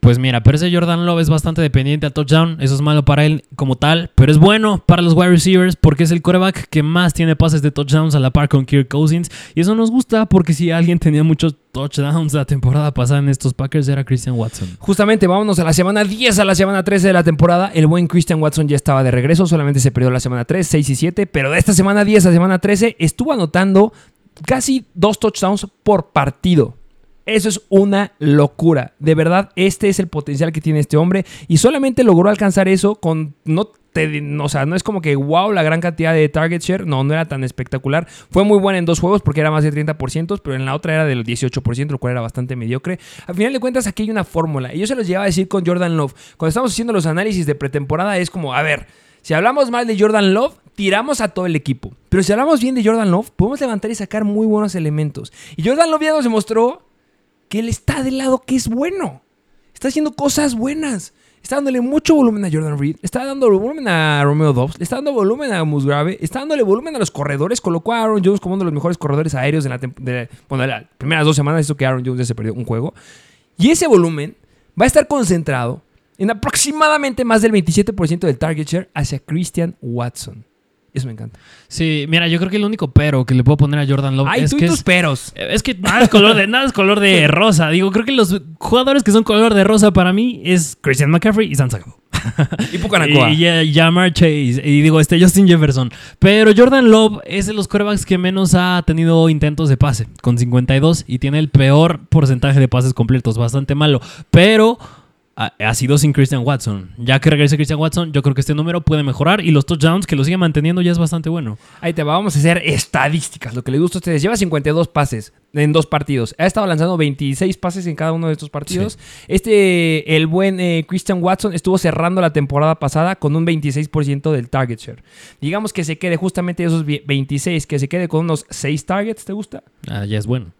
Pues mira, pero ese Jordan Love es bastante dependiente a touchdown. Eso es malo para él como tal. Pero es bueno para los wide receivers porque es el coreback que más tiene pases de touchdowns a la par con Kirk Cousins. Y eso nos gusta porque si alguien tenía muchos touchdowns la temporada pasada en estos Packers era Christian Watson. Justamente, vámonos a la semana 10, a la semana 13 de la temporada. El buen Christian Watson ya estaba de regreso. Solamente se perdió la semana 3, 6 y 7. Pero de esta semana 10 a semana 13 estuvo anotando casi dos touchdowns por partido. Eso es una locura. De verdad, este es el potencial que tiene este hombre. Y solamente logró alcanzar eso con. No, o sea, no es como que wow, la gran cantidad de target share. No, no era tan espectacular. Fue muy buena en dos juegos porque era más de 30%, pero en la otra era del 18%, lo cual era bastante mediocre. Al final de cuentas, aquí hay una fórmula. Y yo se los llevaba a decir con Jordan Love. Cuando estamos haciendo los análisis de pretemporada, es como, a ver. Si hablamos mal de Jordan Love, tiramos a todo el equipo. Pero si hablamos bien de Jordan Love, podemos levantar y sacar muy buenos elementos. Y Jordan Love ya nos demostró que él está del lado que es bueno. Está haciendo cosas buenas. Está dándole mucho volumen a Jordan Reed. Está dando volumen a Romeo Dobbs. Está dando volumen a Musgrave. Está dándole volumen a los corredores. Colocó a Aaron Jones como uno de los mejores corredores aéreos en la de, bueno, las primeras dos semanas. Hizo que Aaron Jones ya se perdió un juego. Y ese volumen va a estar concentrado en aproximadamente más del 27% del target share hacia Christian Watson. Eso me encanta. Sí, mira, yo creo que el único pero que le puedo poner a Jordan Love es que tus peros. Es que nada es color de nada es color de (laughs) rosa. Digo, creo que los jugadores que son color de rosa para mí es Christian McCaffrey y Sansago. (laughs) y Pucanacoa. Y, y Jamar Chase. Y digo, este Justin Jefferson. Pero Jordan Love es de los quarterbacks que menos ha tenido intentos de pase, con 52, y tiene el peor porcentaje de pases completos, bastante malo. Pero ha, sido sin Christian Watson. Ya que regrese Christian Watson, yo creo que este número puede mejorar y los touchdowns que lo sigue manteniendo ya es bastante bueno. Ahí te vamos a hacer estadísticas, lo que le gusta a ustedes. Lleva 52 pases en dos partidos. Ha estado lanzando 26 pases en cada uno de estos partidos. Este, el buen eh, Christian Watson estuvo cerrando la temporada pasada con un 26% del target share. Digamos que se quede justamente esos 26, que se quede con unos 6 targets, ¿te gusta? Ah, ya es bueno.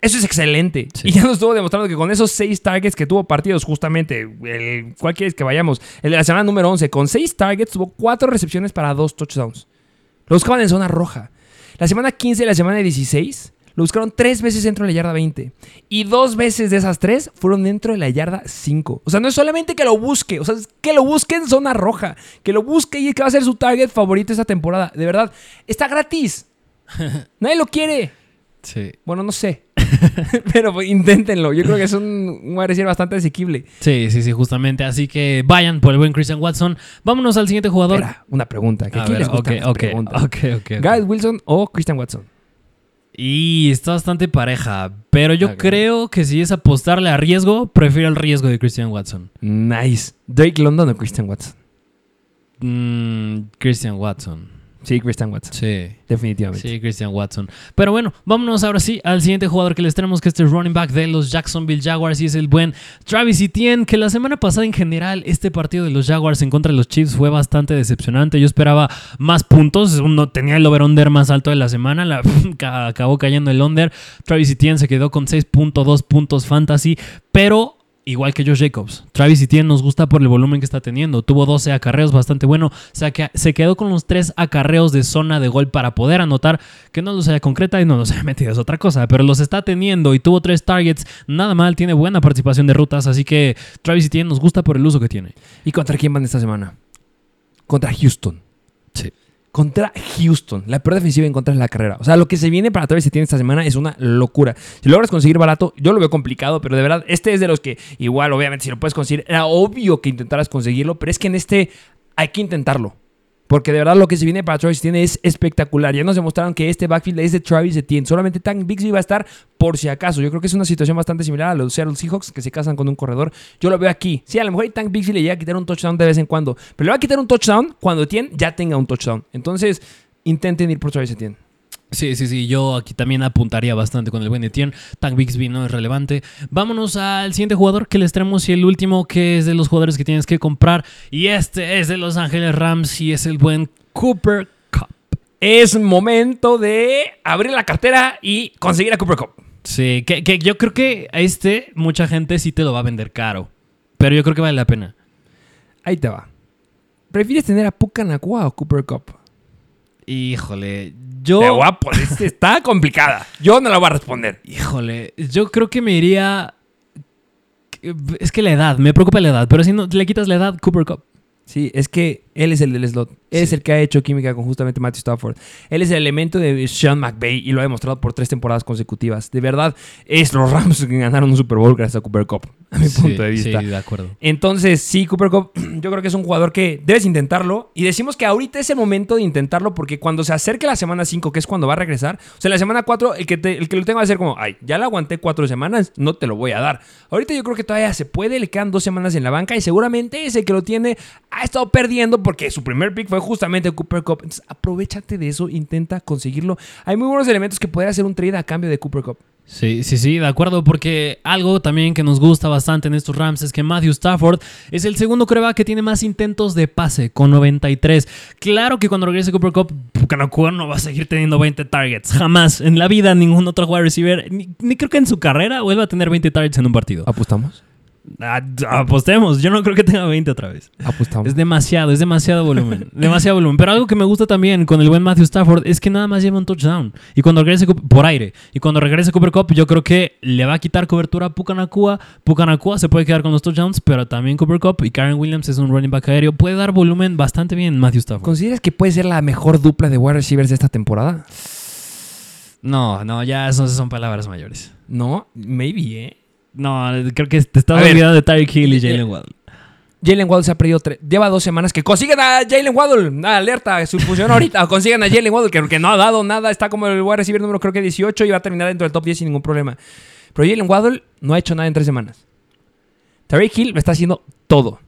Eso es excelente. Y ya nos estuvo demostrando que con esos seis targets que tuvo partidos, justamente, el, ¿cuál quieres que vayamos? El de la semana número 11, con seis targets tuvo cuatro recepciones para dos touchdowns. Lo buscaban en zona roja. La semana 15 y la semana 16 lo buscaron tres veces dentro de la yarda 20. Y dos veces de esas tres fueron dentro de la yarda 5. O sea, no es solamente que lo busque, o sea, es que lo busque en zona roja. Que lo busque y que va a ser su target favorito esta temporada. De verdad, está gratis. (laughs) Nadie lo quiere. Sí. Bueno, no sé. (laughs) Pero pues, inténtenlo. Yo creo que es un, un bastante asequible. Sí, sí, sí, justamente. Así que vayan por el buen Christian Watson. Vámonos al siguiente jugador. una pregunta. ¿Qué les gusta okay, okay, Wilson o Christian Watson? Y está bastante pareja. Pero yo creo que si es apostarle a riesgo, prefiero el riesgo de Christian Watson. Nice. ¿Drake London o Christian Watson? Mm, Christian Watson. Sí, Christian Watson. Sí. Definitivamente. Sí, Christian Watson. Pero bueno, vámonos ahora sí al siguiente jugador que les tenemos, que este es running back de los Jacksonville Jaguars y es el buen Travis Etienne, que la semana pasada en general este partido de los Jaguars en contra de los Chiefs fue bastante decepcionante. Yo esperaba más puntos, no tenía el over-under más alto de la semana, la, (laughs) acabó cayendo el under. Travis Etienne se quedó con 6.2 puntos fantasy, pero igual que Josh Jacobs. Travis Etienne nos gusta por el volumen que está teniendo. Tuvo 12 acarreos bastante bueno. O sea que se quedó con los 3 acarreos de zona de gol para poder anotar. Que no los haya concreta y no los haya (laughs) metido, es otra cosa. Pero los está teniendo y tuvo 3 targets. Nada mal, tiene buena participación de rutas. Así que Travis Etienne nos gusta por el uso que tiene. ¿Y contra quién van esta semana? Contra Houston. Sí. Contra Houston. La peor defensiva en contra de la carrera. O sea, lo que se viene para Travis Etienne esta semana es una locura. Si logras conseguir barato, yo lo veo complicado, pero de verdad, este es de los que, igual, obviamente, si lo puedes conseguir, era obvio que intentaras conseguirlo, pero es que en este hay que intentarlo. Porque de verdad lo que se viene para Travis Etienne es espectacular. Ya nos demostraron que este backfield es de Travis Etienne. Solamente Tank Bixby va a estar por si acaso. Yo creo que es una situación bastante similar a los Seattle Seahawks que se casan con un corredor. Yo lo veo aquí. Sí, a lo mejor Tank Bixby le llega a quitar un touchdown de vez en cuando. Pero le va a quitar un touchdown cuando Etienne ya tenga un touchdown. Entonces, intenten ir por Travis Etienne. Sí, sí, sí. Yo aquí también apuntaría bastante con el buen Etienne. Tank Bixby no es relevante. Vámonos al siguiente jugador que les traemos y el último que es de los jugadores que tienes que comprar. Y este es de Los Ángeles Rams y es el buen Cooper Cup. Es momento de abrir la cartera y conseguir a Cooper Cup. Sí, que, que yo creo que a este mucha gente sí te lo va a vender caro. Pero yo creo que vale la pena. Ahí te va. ¿Prefieres tener a Pucanacua o Cooper Cup? Híjole, yo. De guapo, este está complicada. Yo no la voy a responder. Híjole, yo creo que me iría. Es que la edad, me preocupa la edad, pero si no le quitas la edad, Cooper Cup. Sí, es que él es el del slot. Él es el que ha hecho química con justamente Matthew Stafford. Él es el elemento de Sean McVay y lo ha demostrado por tres temporadas consecutivas. De verdad, es los Rams que ganaron un Super Bowl gracias a Cooper Cup, a mi Sí, punto de vista. Sí, de acuerdo. Entonces, sí, Cooper Cup, (clears throat) yo creo que es un jugador que debes intentarlo. Y decimos que ahorita es el momento de intentarlo porque cuando se acerque la semana 5, que es cuando va a regresar, o sea, la semana 4, el que, te- el que lo tenga va a ser como, ay, ya lo aguanté cuatro semanas, no te lo voy a dar. Ahorita yo creo que todavía se puede, le quedan dos semanas en la banca y seguramente ese que lo tiene ha estado perdiendo porque su primer pick fue justamente Cooper Cup. Entonces, aprovechate de eso, intenta conseguirlo. Hay muy buenos elementos que poder hacer un trade a cambio de Cooper Cup. Sí, sí, sí, de acuerdo, porque algo también que nos gusta bastante en estos Rams es que Matthew Stafford es el segundo coreback que tiene más intentos de pase, con 93. Claro que cuando regrese Cooper Cup, Pucanacua no va a seguir teniendo 20 targets. Jamás en la vida ningún otro wide receiver, ni, ni creo que en su carrera, vuelva a tener 20 targets en un partido. ¿Apostamos? Apostemos, yo no creo que tenga 20 otra vez. Apostamos. Es demasiado, es demasiado volumen. (laughs) demasiado volumen. Pero algo que me gusta también con el buen Matthew Stafford es que nada más lleva un touchdown. Y cuando regrese por aire. Y cuando regrese Cooper Cup, yo creo que le va a quitar cobertura a Pucanacua. Pucanacua se puede quedar con los touchdowns, pero también Cooper Cup y Karen Williams es un running back aéreo. Puede dar volumen bastante bien Matthew Stafford. ¿Consideras que puede ser la mejor dupla de wide receivers de esta temporada? No, no, ya eso son palabras mayores. No, maybe, ¿eh? No, creo que te estás A olvidando de Tyreek Hill y Jalen Waddle. Jalen Waddle se ha perdido tres. Lleva dos semanas que consiguen a Jalen Waddle. Ah, alerta, su función ahorita. (laughs) Consigan a Jalen Waddle, que, que no ha dado nada. Está como el wide receiver número creo que 18 y va a terminar dentro del top 10 sin ningún problema. Pero Jalen Waddle no ha hecho nada en tres semanas. Tariq Hill lo está haciendo todo.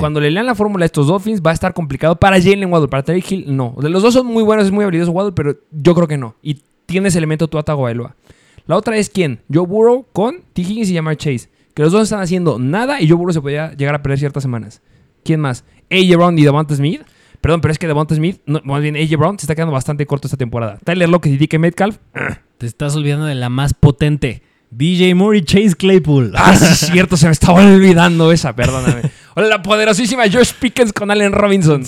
Cuando le lean la fórmula a estos Dolphins va a estar complicado para Jalen Waddle. Para Tariq Hill, no. O sea, Los dos son muy buenos, es muy habilidoso Waddle, pero yo creo que no. Y tiene ese elemento Tua Tagovailoa. La otra es quién? Joe Burrow con T. Higgins y Jamar Chase. Que los dos están haciendo nada y Joe Burrow se podía llegar a perder ciertas semanas. ¿Quién más? AJ Brown y Devonta Smith. Perdón, pero es que Devonta Smith, no, más bien AJ Brown, se está quedando bastante corto esta temporada. Tyler Lockett y DK Metcalf. Te estás olvidando de la más potente. DJ Moore y Chase Claypool. (laughs) Ah, sí, es cierto, se me estaba olvidando esa, perdóname. (laughs) Hola, la poderosísima Josh Pickens con Allen Robinson.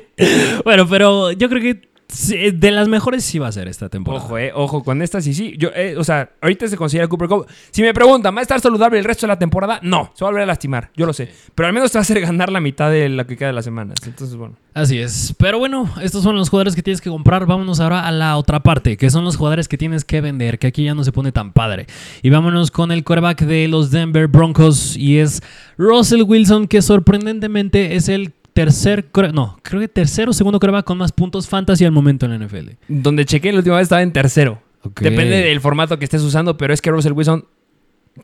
(laughs) bueno, pero yo creo que sí, de las mejores sí va a ser esta temporada. Ojo, eh, ojo con esta, sí, sí. Yo, eh, o sea, ahorita se considera Cooper Cup. Si me preguntan, ¿va a estar saludable el resto de la temporada? No, se va a volver a lastimar, yo lo sé. Pero al menos te va a hacer ganar la mitad de lo que queda de las semanas. Entonces, bueno. Así es. Pero bueno, estos son los jugadores que tienes que comprar. Vámonos ahora a la otra parte, que son los jugadores que tienes que vender, que aquí ya no se pone tan padre. Y vámonos con el quarterback de los Denver Broncos y es Russell Wilson, que sorprendentemente es el tercer, no, creo que tercer o segundo quarterback con más puntos fantasy al momento en la NFL. Donde chequé la última vez estaba en tercero. Depende del formato que estés usando, pero es que Russell Wilson,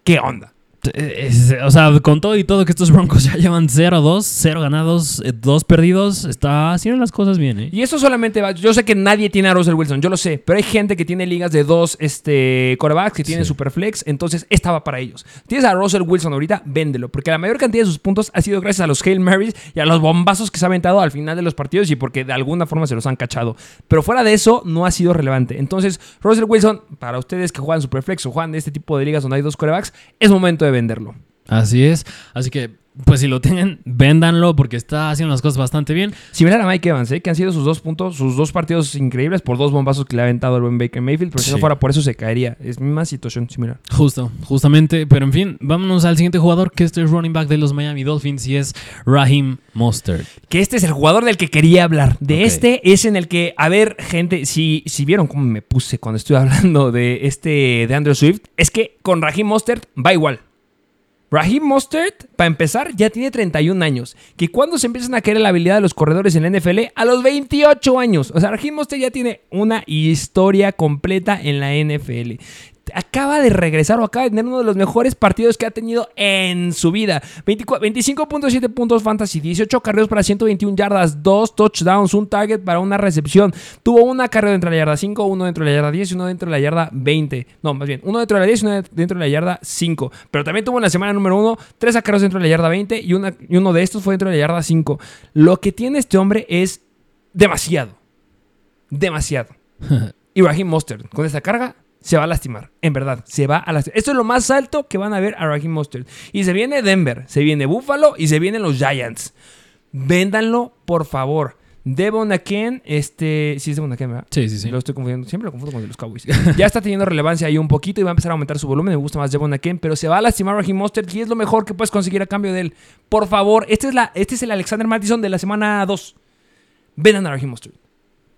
¿qué onda? Es- o sea, con todo y todo que estos Broncos (laughs) ya llevan 0-2, 0 ganados, 2 perdidos, está haciendo las cosas bien, ¿eh? Y eso solamente va. Yo sé que nadie tiene a Russell Wilson, yo lo sé. Pero hay gente que tiene ligas de dos este, corebacks, que tiene. Superflex. Entonces, esta va para ellos. Tienes a Russell Wilson ahorita, véndelo. Porque la mayor cantidad de sus puntos ha sido gracias a los Hail Marys y a los bombazos que se ha aventado al final de los partidos y porque de alguna forma se los han cachado. Pero fuera de eso, no ha sido relevante. Entonces, Russell Wilson, para ustedes que juegan Superflex o juegan de este tipo de ligas donde hay dos corebacks, es momento de venderlo. Así es. Así que, pues si lo tienen, véndanlo porque está haciendo las cosas bastante bien. Similar a Mike Evans, ¿eh? que han sido sus dos puntos, sus dos partidos increíbles por dos bombazos que le ha aventado el buen Baker Mayfield, pero si no fuera por eso se caería. Es misma situación similar. Justo, justamente. Pero en fin, vámonos al siguiente jugador que este es running back de los Miami Dolphins y es Raheem Mostert. Que este es el jugador del que quería hablar. De este es en el que, a ver, gente, si, si vieron cómo me puse cuando estoy (laughs) hablando de este de Andrew Swift, es que con Raheem Mostert va igual. Raheem Mostert, para empezar, ya tiene 31 años. Que cuando se empiezan a caer la habilidad de los corredores en la NFL, a los 28 años. O sea, Raheem Mostert ya tiene una historia completa en la NFL. Acaba de regresar o acaba de tener uno de los mejores partidos que ha tenido en su vida. 24 25.7 puntos fantasy, 18 carreos para 121 yardas, 2 touchdowns, un target para una recepción. Tuvo una carrera dentro de la yarda 5, uno dentro de la yarda 10 y uno dentro de la yarda 20. No, más bien, uno dentro de la 10 y uno dentro de la yarda 5. Pero también tuvo en la semana número 1 tres acarreos dentro de la yarda 20 y, una, y uno de estos fue dentro de la yarda 5. Lo que tiene este hombre es demasiado. Demasiado. (laughs) Raheem Mostert, con esta carga, se va a lastimar. En verdad, se va a lastimar. Esto es lo más alto que van a ver a Raheem Mostert. Y se viene Denver, se viene Buffalo y se vienen los Giants. Véndanlo, por favor. Devon Aken, este. Sí, es Devon Aken, ¿verdad? Sí, sí, sí. Lo estoy confundiendo. Siempre lo confundo con los Cowboys. (laughs) ya está teniendo relevancia ahí un poquito y va a empezar a aumentar su volumen. Me gusta más Devon Aken, pero se va a lastimar Raheem Mostert y es lo mejor que puedes conseguir a cambio de él. Por favor, este es, la, este es el Alexander Mattison de la semana 2. Vendan a Raheem Mostert.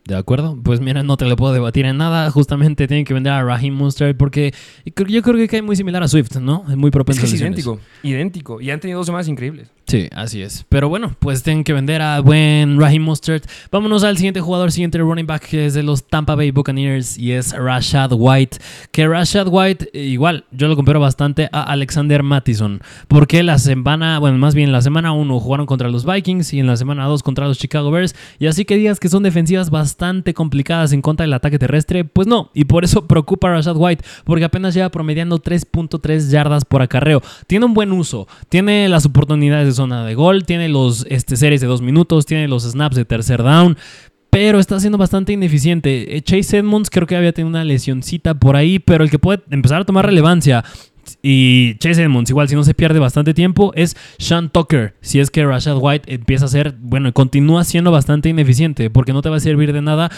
¿De acuerdo? Pues mira, no te lo puedo debatir en nada. Justamente tienen que vender a Raheem Mostert porque yo creo que cae muy similar a Swift, ¿no? Es muy Es propenso que a es idéntico, idéntico. Y han tenido dos semanas increíbles. Sí, así es. Pero bueno, pues tienen que vender a buen Raheem Mostert. Vámonos al siguiente jugador, siguiente running back, que es de los Tampa Bay Buccaneers y es Rashad White. Que Rashad White, igual, yo lo comparo bastante a Alexander Mattison. Porque la semana, bueno, más bien la semana 1 jugaron contra los Vikings y en la semana 2 contra los Chicago Bears. Y así que digas que son defensivas bastante complicadas en contra del ataque terrestre, pues no. Y por eso (laughs) preocupa a Rashad White, porque apenas lleva promediando 3.3 yardas por acarreo. Tiene un buen uso, tiene las oportunidades de zona de gol, tiene los este, series de dos minutos, tiene los snaps de tercer down. Pero está siendo bastante ineficiente. Eh, Chase Edmonds creo que había tenido una lesioncita por ahí, pero el que puede empezar a tomar relevancia y Chase Edmonds, igual si no se pierde bastante tiempo, es Sean Tucker. Si es que Rashad White empieza a ser, bueno, continúa siendo bastante ineficiente, porque no te va a servir de nada.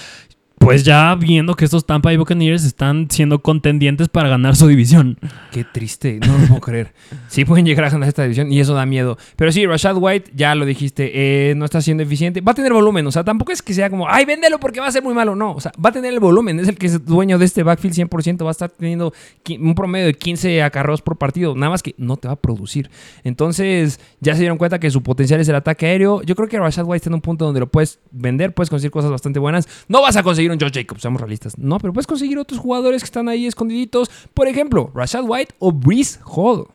Pues ya viendo que estos Tampa Bay Buccaneers están siendo contendientes para ganar su división. Qué triste, no lo puedo creer. Sí pueden llegar a ganar esta división y eso da miedo. Pero sí, Rashad White, ya lo dijiste, eh, no está siendo eficiente. Va a tener volumen, o sea, tampoco es que sea como, ay, véndelo porque va a ser muy malo. No, o sea, va a tener el volumen. Es el que es dueño de este backfield 100%. Va a estar teniendo un promedio de 15 acarreos por partido. Nada más que no te va a producir. Entonces, ya se dieron cuenta que su potencial es el ataque aéreo. Yo creo que Rashad White está en un punto donde lo puedes vender, puedes conseguir cosas bastante buenas. No vas a conseguir un Josh Jacobs, seamos realistas. No, pero puedes conseguir otros jugadores que están ahí escondiditos. Por ejemplo, Rashad White o Breeze Hall.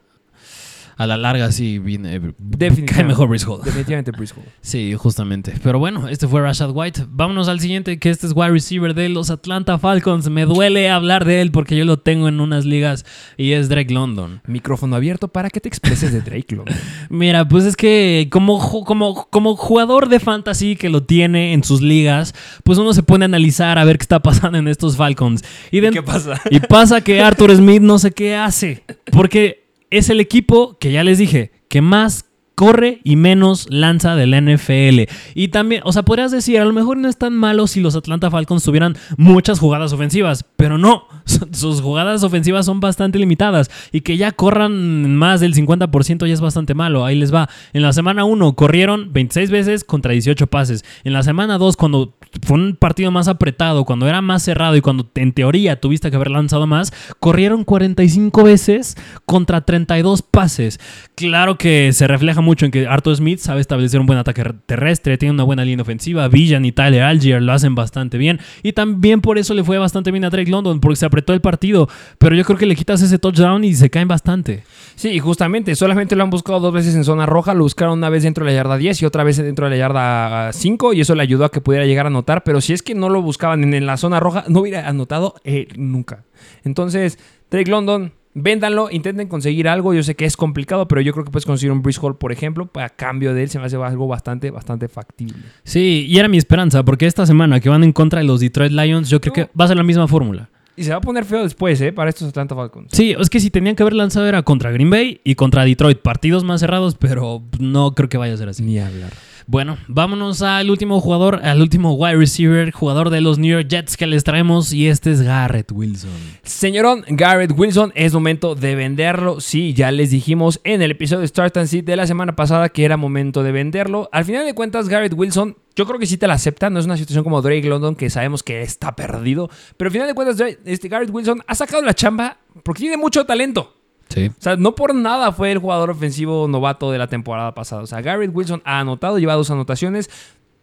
A la larga sí viene. Definitivamente. Cae mejor Brees Hall. Definitivamente (laughs) Breeze Hall. Sí, justamente. Pero bueno, este fue Rashad White. Vámonos al siguiente, que este es wide receiver de los Atlanta Falcons. Me duele hablar de él porque yo lo tengo en unas ligas y es Drake London. Micrófono abierto para que te expreses de Drake London. (laughs) Mira, pues es que como, como, como jugador de fantasy que lo tiene en sus ligas, pues uno se pone a analizar a ver qué está pasando en estos Falcons. Y, ¿Qué pasa? y pasa que Arthur Smith no sé qué hace. Porque es el equipo que ya les dije, que más corre y menos lanza del NFL. Y también, o sea, podrías decir, a lo mejor no es tan malo si los Atlanta Falcons tuvieran muchas jugadas ofensivas, pero no, (laughs) sus jugadas ofensivas son bastante limitadas y que ya corran más del 50% ya es bastante malo. Ahí les va. En la semana 1 corrieron 26 veces contra 18 pases. En la semana 2 cuando fue un partido más apretado, cuando era más cerrado y cuando en teoría tuviste que haber lanzado más, corrieron 45 veces contra 32 pases. Claro que se refleja mucho en que Arthur Smith sabe establecer un buen ataque terrestre, tiene una buena línea ofensiva, Villan y Tyler Algier lo hacen bastante bien y también por eso le fue bastante bien a Drake London porque se apretó el partido, pero yo creo que le quitas ese touchdown y se caen bastante. Sí, y justamente, solamente lo han buscado dos veces en zona roja, lo buscaron una vez dentro de la yarda 10 y otra vez dentro de la yarda 5 y eso le ayudó a que pudiera llegar a anotar, pero si es que no lo buscaban en, en la zona roja, no hubiera anotado eh, nunca. Entonces, Drake London, véndanlo, intenten conseguir algo, yo sé que es complicado, pero yo creo que puedes conseguir un Breeze Hall, por ejemplo, a cambio de él se me hace algo bastante, bastante factible. Sí, y era mi esperanza porque esta semana que van en contra de los Detroit Lions, yo creo No. que va a ser la misma fórmula. Y se va a poner feo después, ¿eh? Para estos Atlanta Falcons. Sí, es que si tenían que haber lanzado era contra Green Bay y contra Detroit. Partidos más cerrados, pero no creo que vaya a ser así. Ni hablar. Bueno, vámonos al último jugador, al último wide receiver, jugador de los New York Jets que les traemos y este es Garrett Wilson. Señorón Garrett Wilson, es momento de venderlo. Sí, ya les dijimos en el episodio de Start and Sit de la semana pasada que era momento de venderlo. Al final de cuentas, Garrett Wilson, yo creo que sí te la acepta. No es una situación como Drake London que sabemos que está perdido. Pero al final de cuentas, este Garrett Wilson ha sacado la chamba porque tiene mucho talento. Sí. O sea, no por nada fue el jugador ofensivo novato de la temporada pasada. O sea, Garrett Wilson ha anotado, lleva dos anotaciones.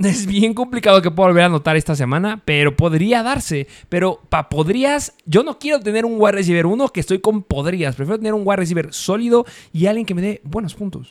(laughs) Es bien complicado que pueda volver a anotar esta semana, pero podría darse. Pero para podrías, yo no quiero tener un wide receiver uno que estoy con podrías. Prefiero tener un wide receiver sólido y alguien que me dé buenos puntos.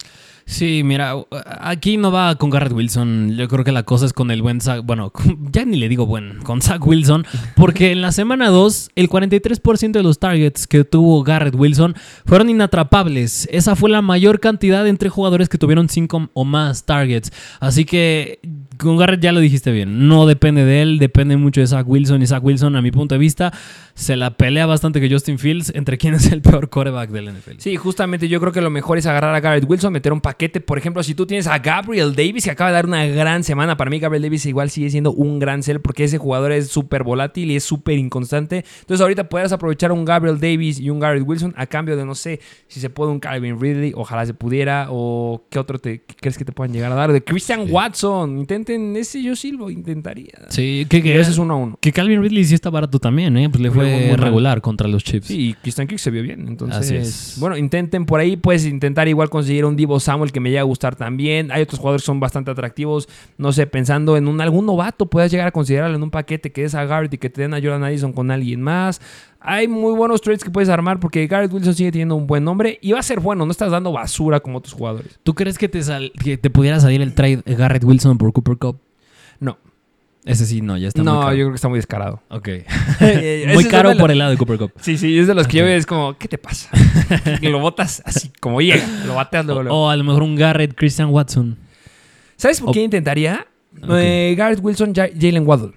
Sí, mira, aquí no va con Garrett Wilson. Yo creo que la cosa es con el buen Zach. Bueno, (laughs) ya ni le digo buen, con Zach Wilson. Porque en la semana 2, el 43% de los targets que tuvo Garrett Wilson fueron inatrapables. Esa fue la mayor cantidad entre jugadores que tuvieron 5 o más targets. Así que con Garrett ya lo dijiste bien. No depende de él, depende mucho de Zach Wilson. Y Zach Wilson, a mi punto de vista, se la pelea bastante que Justin Fields entre quién es el peor coreback del NFL. Sí, justamente yo creo que lo mejor es agarrar a Garrett Wilson, meter un paquete. Por ejemplo, si tú tienes a Gabriel Davis, que acaba de dar una gran semana. Para mí, Gabriel Davis igual sigue siendo un gran sell porque ese jugador es súper volátil y es súper inconstante. Entonces, ahorita puedes aprovechar un Gabriel Davis y un Garrett Wilson a cambio de, no sé, si se puede un Calvin Ridley, ojalá se pudiera, o qué otro te crees que te puedan llegar a dar. De Christian Watson, intenten ese, yo sí lo intentaría. Sí, que, ese es uno a uno. Que Calvin Ridley sí está barato también, ¿eh? Pues le fue muy mal. regular contra los Chiefs. Sí, y Christian Kirk se vio bien. Entonces, Así es. bueno, intenten por ahí, puedes intentar igual conseguir un Divo Samuel que me llega a gustar también. Hay otros jugadores que son bastante atractivos. No sé, pensando en un algún novato, puedes llegar a considerarlo en un paquete que es a Garrett y que te den a Jordan Addison con alguien más. Hay muy buenos trades que puedes armar porque Garrett Wilson sigue teniendo un buen nombre y va a ser bueno. No estás dando basura como otros jugadores. ¿Tú crees que te, sal- que te pudiera salir el trade Garrett Wilson por Cooper Cup? No, Ese sí, no, ya está muy no, caro. yo creo que está muy descarado. Ok. (laughs) (laughs) Muy caro por el lado de Cooper Cup. Sí, sí, es de los que yo veo, es como, ¿qué te pasa? y (laughs) lo botas así, como llega, lo bateas luego. luego. O a lo mejor un Garrett Christian Watson. ¿Sabes por O- qué intentaría? Eh, Garrett Wilson, Ja- Jalen Waddle.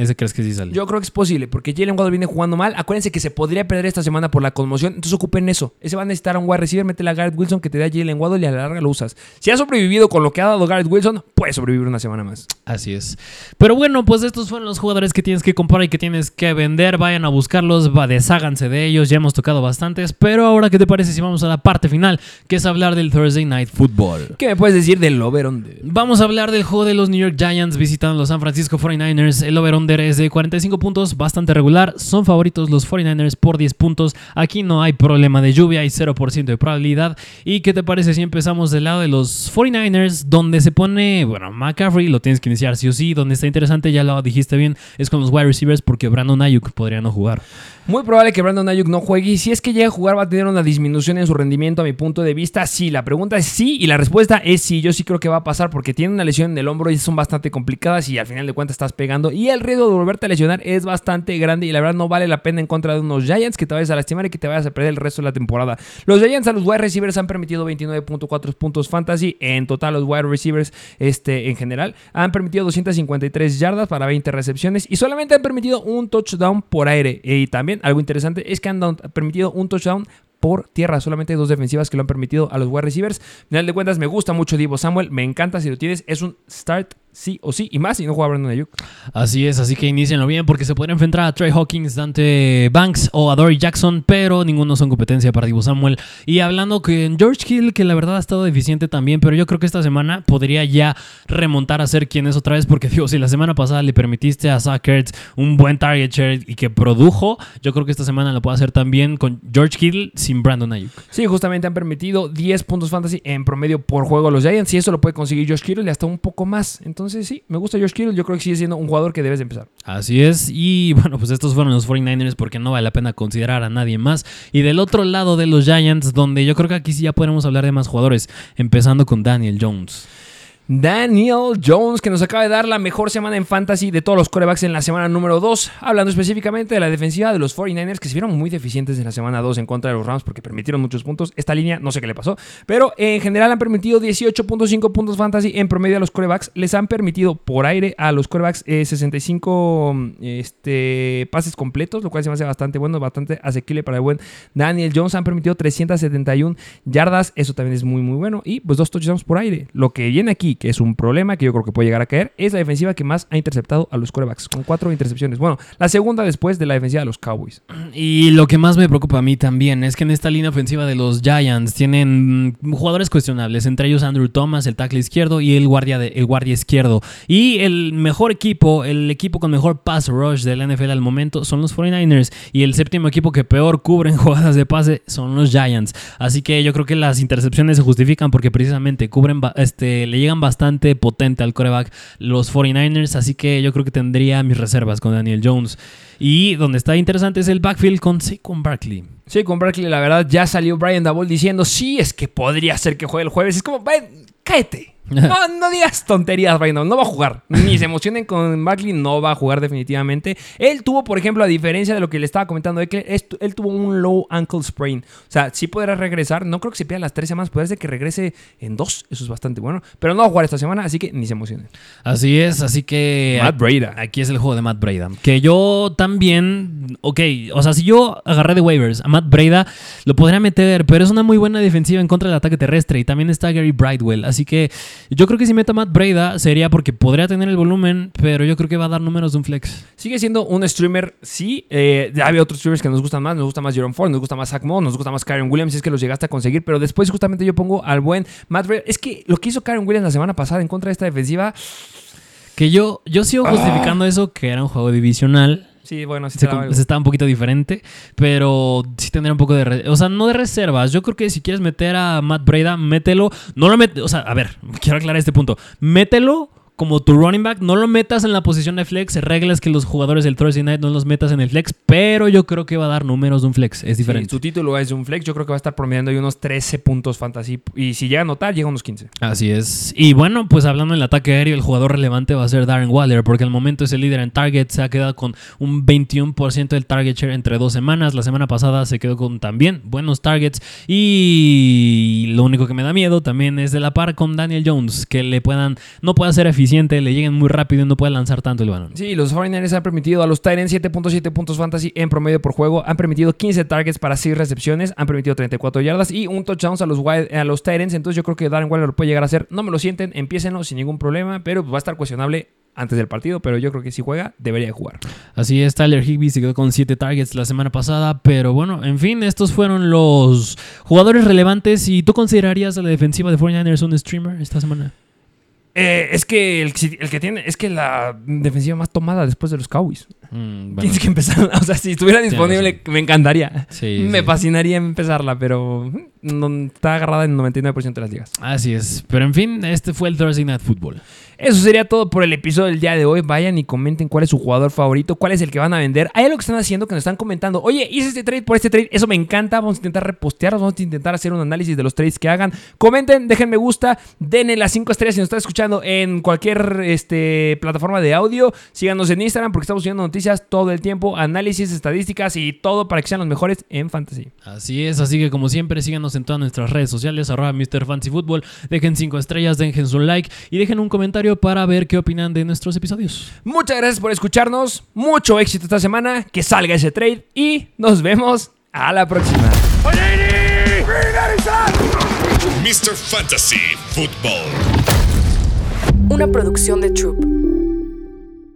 Ese crees que sí sale. Yo creo que es posible, porque Jalen Waddle viene jugando mal. Acuérdense que se podría perder esta semana por la conmoción, entonces ocupen eso. Ese va a necesitar a un wide receiver, métele a Garrett Wilson que te da Jalen Waddle y a la larga lo usas. Si ha sobrevivido con lo que ha dado Garrett Wilson, puede sobrevivir una semana más. Así es. Pero bueno, pues estos fueron los jugadores que tienes que comprar y que tienes que vender. Vayan a buscarlos, va, desháganse de ellos. Ya hemos tocado bastantes. Pero ahora, ¿qué te parece si vamos a la parte final? Que es hablar del Thursday Night Football. ¿Qué me puedes decir del over-under? Vamos a hablar del juego de los New York Giants visitando los San Francisco 49ers. El es de 45 puntos, bastante regular. Son favoritos los 49ers por 10 puntos. Aquí no hay problema de lluvia, hay 0% de probabilidad. ¿Y qué te parece si empezamos del lado de los 49ers, donde se pone, bueno, McCaffrey, lo tienes que iniciar sí o sí. Donde está interesante, ya lo dijiste bien, es con los wide receivers porque Brandon Ayuk podría no jugar. Muy probable que Brandon Ayuk no juegue y si es que llega a jugar va a tener una disminución en su rendimiento a mi punto de vista. Sí, la pregunta es sí y la respuesta es sí. Yo sí creo que va a pasar porque tiene una lesión en el hombro y son bastante complicadas y al final de cuentas estás pegando y el riesgo de volverte a lesionar es bastante grande y la verdad no vale la pena en contra de unos Giants que te vayas a lastimar y que te vayas a perder el resto de la temporada. Los Giants a los wide receivers han permitido 29.4 puntos fantasy. En total los wide receivers este, en general han permitido 253 yardas para 20 recepciones y solamente han permitido un touchdown por aire. Y también algo interesante es que han permitido un touchdown por tierra. Solamente dos defensivas que lo han permitido a los wide receivers. Final de cuentas, me gusta mucho Divo Samuel. Me encanta si lo tienes. Es un start sí o sí. Y más si no juega Brandon Ayuk. Así es, así que inicienlo bien porque se pueden enfrentar a Trey Hawkins, Dante Banks o a Dory Jackson, pero ninguno son competencia para Divo Samuel. Y hablando que George Hill, que la verdad ha estado deficiente también, pero yo creo que esta semana podría ya remontar a ser quien es otra vez, porque (laughs) digo, si la semana pasada le permitiste a Zach Ertz un buen target share y que produjo, yo creo que esta semana lo puede hacer también con George Hill sin Brandon Ayuk. Sí, justamente han permitido 10 puntos fantasy en promedio por juego a los Giants. Y eso lo puede conseguir Josh Kittle y hasta un poco más. Entonces, sí, me gusta Josh Kittle. Yo creo que sigue siendo un jugador que debes de empezar. Así es, y (laughs) bueno, pues estos fueron los 49ers porque no vale la pena considerar a nadie más. Y del otro lado de los Giants, donde yo creo que aquí sí ya podemos hablar de más jugadores, empezando con Daniel Jones. Daniel Jones, que nos acaba de dar la mejor semana en fantasy de todos los corebacks en la semana número 2. Hablando específicamente de la defensiva de los 49ers, que se vieron muy deficientes en la semana 2 en contra de los Rams porque permitieron muchos puntos. Esta línea no sé qué le pasó, pero en general han permitido 18.5 puntos fantasy en promedio a los corebacks. Les han permitido por aire a los corebacks 65 eh, este, pases completos, lo cual se me hace bastante bueno, bastante asequible para el buen Daniel Jones. Han permitido 371 yardas, eso también es muy, muy bueno. Y pues dos touchdowns por aire. Lo que viene aquí que es un problema que yo creo que puede llegar a caer, es la defensiva que más ha interceptado a los corebacks, con cuatro intercepciones. Bueno, la segunda después de la defensiva de los Cowboys. (clears throat) Y lo que más me preocupa a mí también es que en esta línea ofensiva de los Giants tienen jugadores cuestionables, entre ellos Andrew Thomas, el tackle izquierdo, y el guardia, el guardia izquierdo. Y el mejor equipo, el equipo con mejor pass rush de la NFL al momento son los 49ers. Y el séptimo equipo que peor cubren (laughs) jugadas de pase son los Giants. Así que yo creo que las intercepciones se justifican porque precisamente cubren, este, le llegan bastante bastante potente al coreback los 49ers, así que yo creo que tendría mis reservas con Daniel Jones. Y donde está interesante es el backfield con Saquon Barkley. Sí, con Barkley, la verdad, ya salió Brian Dabol diciendo, sí, es que podría ser que juegue el jueves. Es como, cáete. (laughs) No, no digas tonterías, Brandon. No va a jugar. Ni se emocionen con Barkley, no va a jugar definitivamente. Él tuvo, por ejemplo, a diferencia de lo que le estaba comentando, él, él tuvo un low ankle sprain. O sea, sí podrá regresar. No creo que se pierda las tres semanas. Puede ser que regrese en dos. Eso es bastante bueno. Pero no va a jugar esta semana, así que ni se emocionen. Así es, así que. Matt Breda. Aquí es el juego de Matt Breda. Que yo también. Ok, o sea, si yo agarré de waivers a Matt Breda, lo podría meter, pero es una muy buena defensiva en contra del ataque terrestre. Y también está Gary Brightwell. Así que yo creo que si meta Matt Breda sería porque podría tener el volumen, pero yo creo que va a dar números de un flex. Sigue siendo un streamer, sí. Eh, había otros streamers que nos gustan más. Nos gusta más Jerome Ford, nos gusta más Zach Moss, nos gusta más Karen Williams, si es que los llegaste a conseguir. Pero después justamente yo pongo al buen Matt Breda. Es que lo que hizo Karen Williams la semana pasada en contra de esta defensiva... Que yo, yo sigo justificando eso, que era un juego divisional. Sí, bueno, sí se, está un poquito diferente, pero sí tendría un poco de... O sea, no de reservas. Yo creo que si quieres meter a Matt Breda, mételo. No lo metes... O sea, a ver, quiero aclarar este punto. Mételo como tu running back, no lo metas en la posición de flex, reglas que los jugadores del Thursday Night no los metas en el flex, pero yo creo que va a dar números de un flex, es diferente. su título es de un flex, yo creo que va a estar promediando ahí unos 13 puntos fantasy. Y si llega a notar, llega a unos 15. Así es. Y bueno, pues hablando del ataque aéreo, el jugador relevante va a ser Darren Waller, porque al momento es el líder en target, se ha quedado con un 21% del target share entre dos semanas, la semana pasada se quedó con también buenos targets. Y lo único que me da miedo también es de la par con Daniel Jones, que le puedan, no pueda ser eficiente, le lleguen muy rápido y no puede lanzar tanto el balón. Sí, los 49ers han permitido a los Titans 7.7 puntos fantasy en promedio por juego. Han permitido 15 targets para 6 recepciones. Han permitido 34 yardas y un touchdown a los, a los Titans. Entonces yo creo que Darren Waller lo puede llegar a hacer. No me lo sienten, empiecenlo sin ningún problema, pero va a estar cuestionable antes del partido, pero yo creo que si juega, debería jugar. Así es, Tyler Higby se quedó con 7 targets la semana pasada, pero bueno, en fin, estos fueron los jugadores relevantes. ¿Y tú considerarías a la defensiva de 49ers un streamer esta semana? Eh, es que el, que tiene, es que la defensiva más tomada después de los Cowboys. Mm, Tienes que empezar, (laughs) o sea, si estuviera disponible, me encantaría. (laughs) me fascinaría empezarla, pero no, está agarrada en 99% de las ligas. Así es. Pero en fin, este fue el Thursday Night Football. Eso sería todo por el episodio del día de hoy. Vayan y comenten cuál es su jugador favorito, cuál es el que van a vender. Hay algo que están haciendo que nos están comentando. Oye, hice este trade por este trade. Eso me encanta. Vamos a intentar repostearlos. Vamos a intentar hacer un análisis de los trades que hagan. Comenten, dejen me gusta, denle las 5 estrellas si nos están escuchando en cualquier este, plataforma de audio. Síganos en Instagram porque estamos subiendo noticias todo el tiempo, análisis, estadísticas y todo para que sean los mejores en fantasy. Así es, así que como siempre, síganos en todas nuestras redes sociales, arroba Mr. Fantasy Football. Dejen 5 estrellas, dejen su like y dejen un comentario para ver qué opinan de nuestros episodios. Muchas gracias por escucharnos. Mucho éxito esta semana. Que salga ese trade. Y nos vemos a la próxima. Mr. Fantasy Football. Una producción de Troop.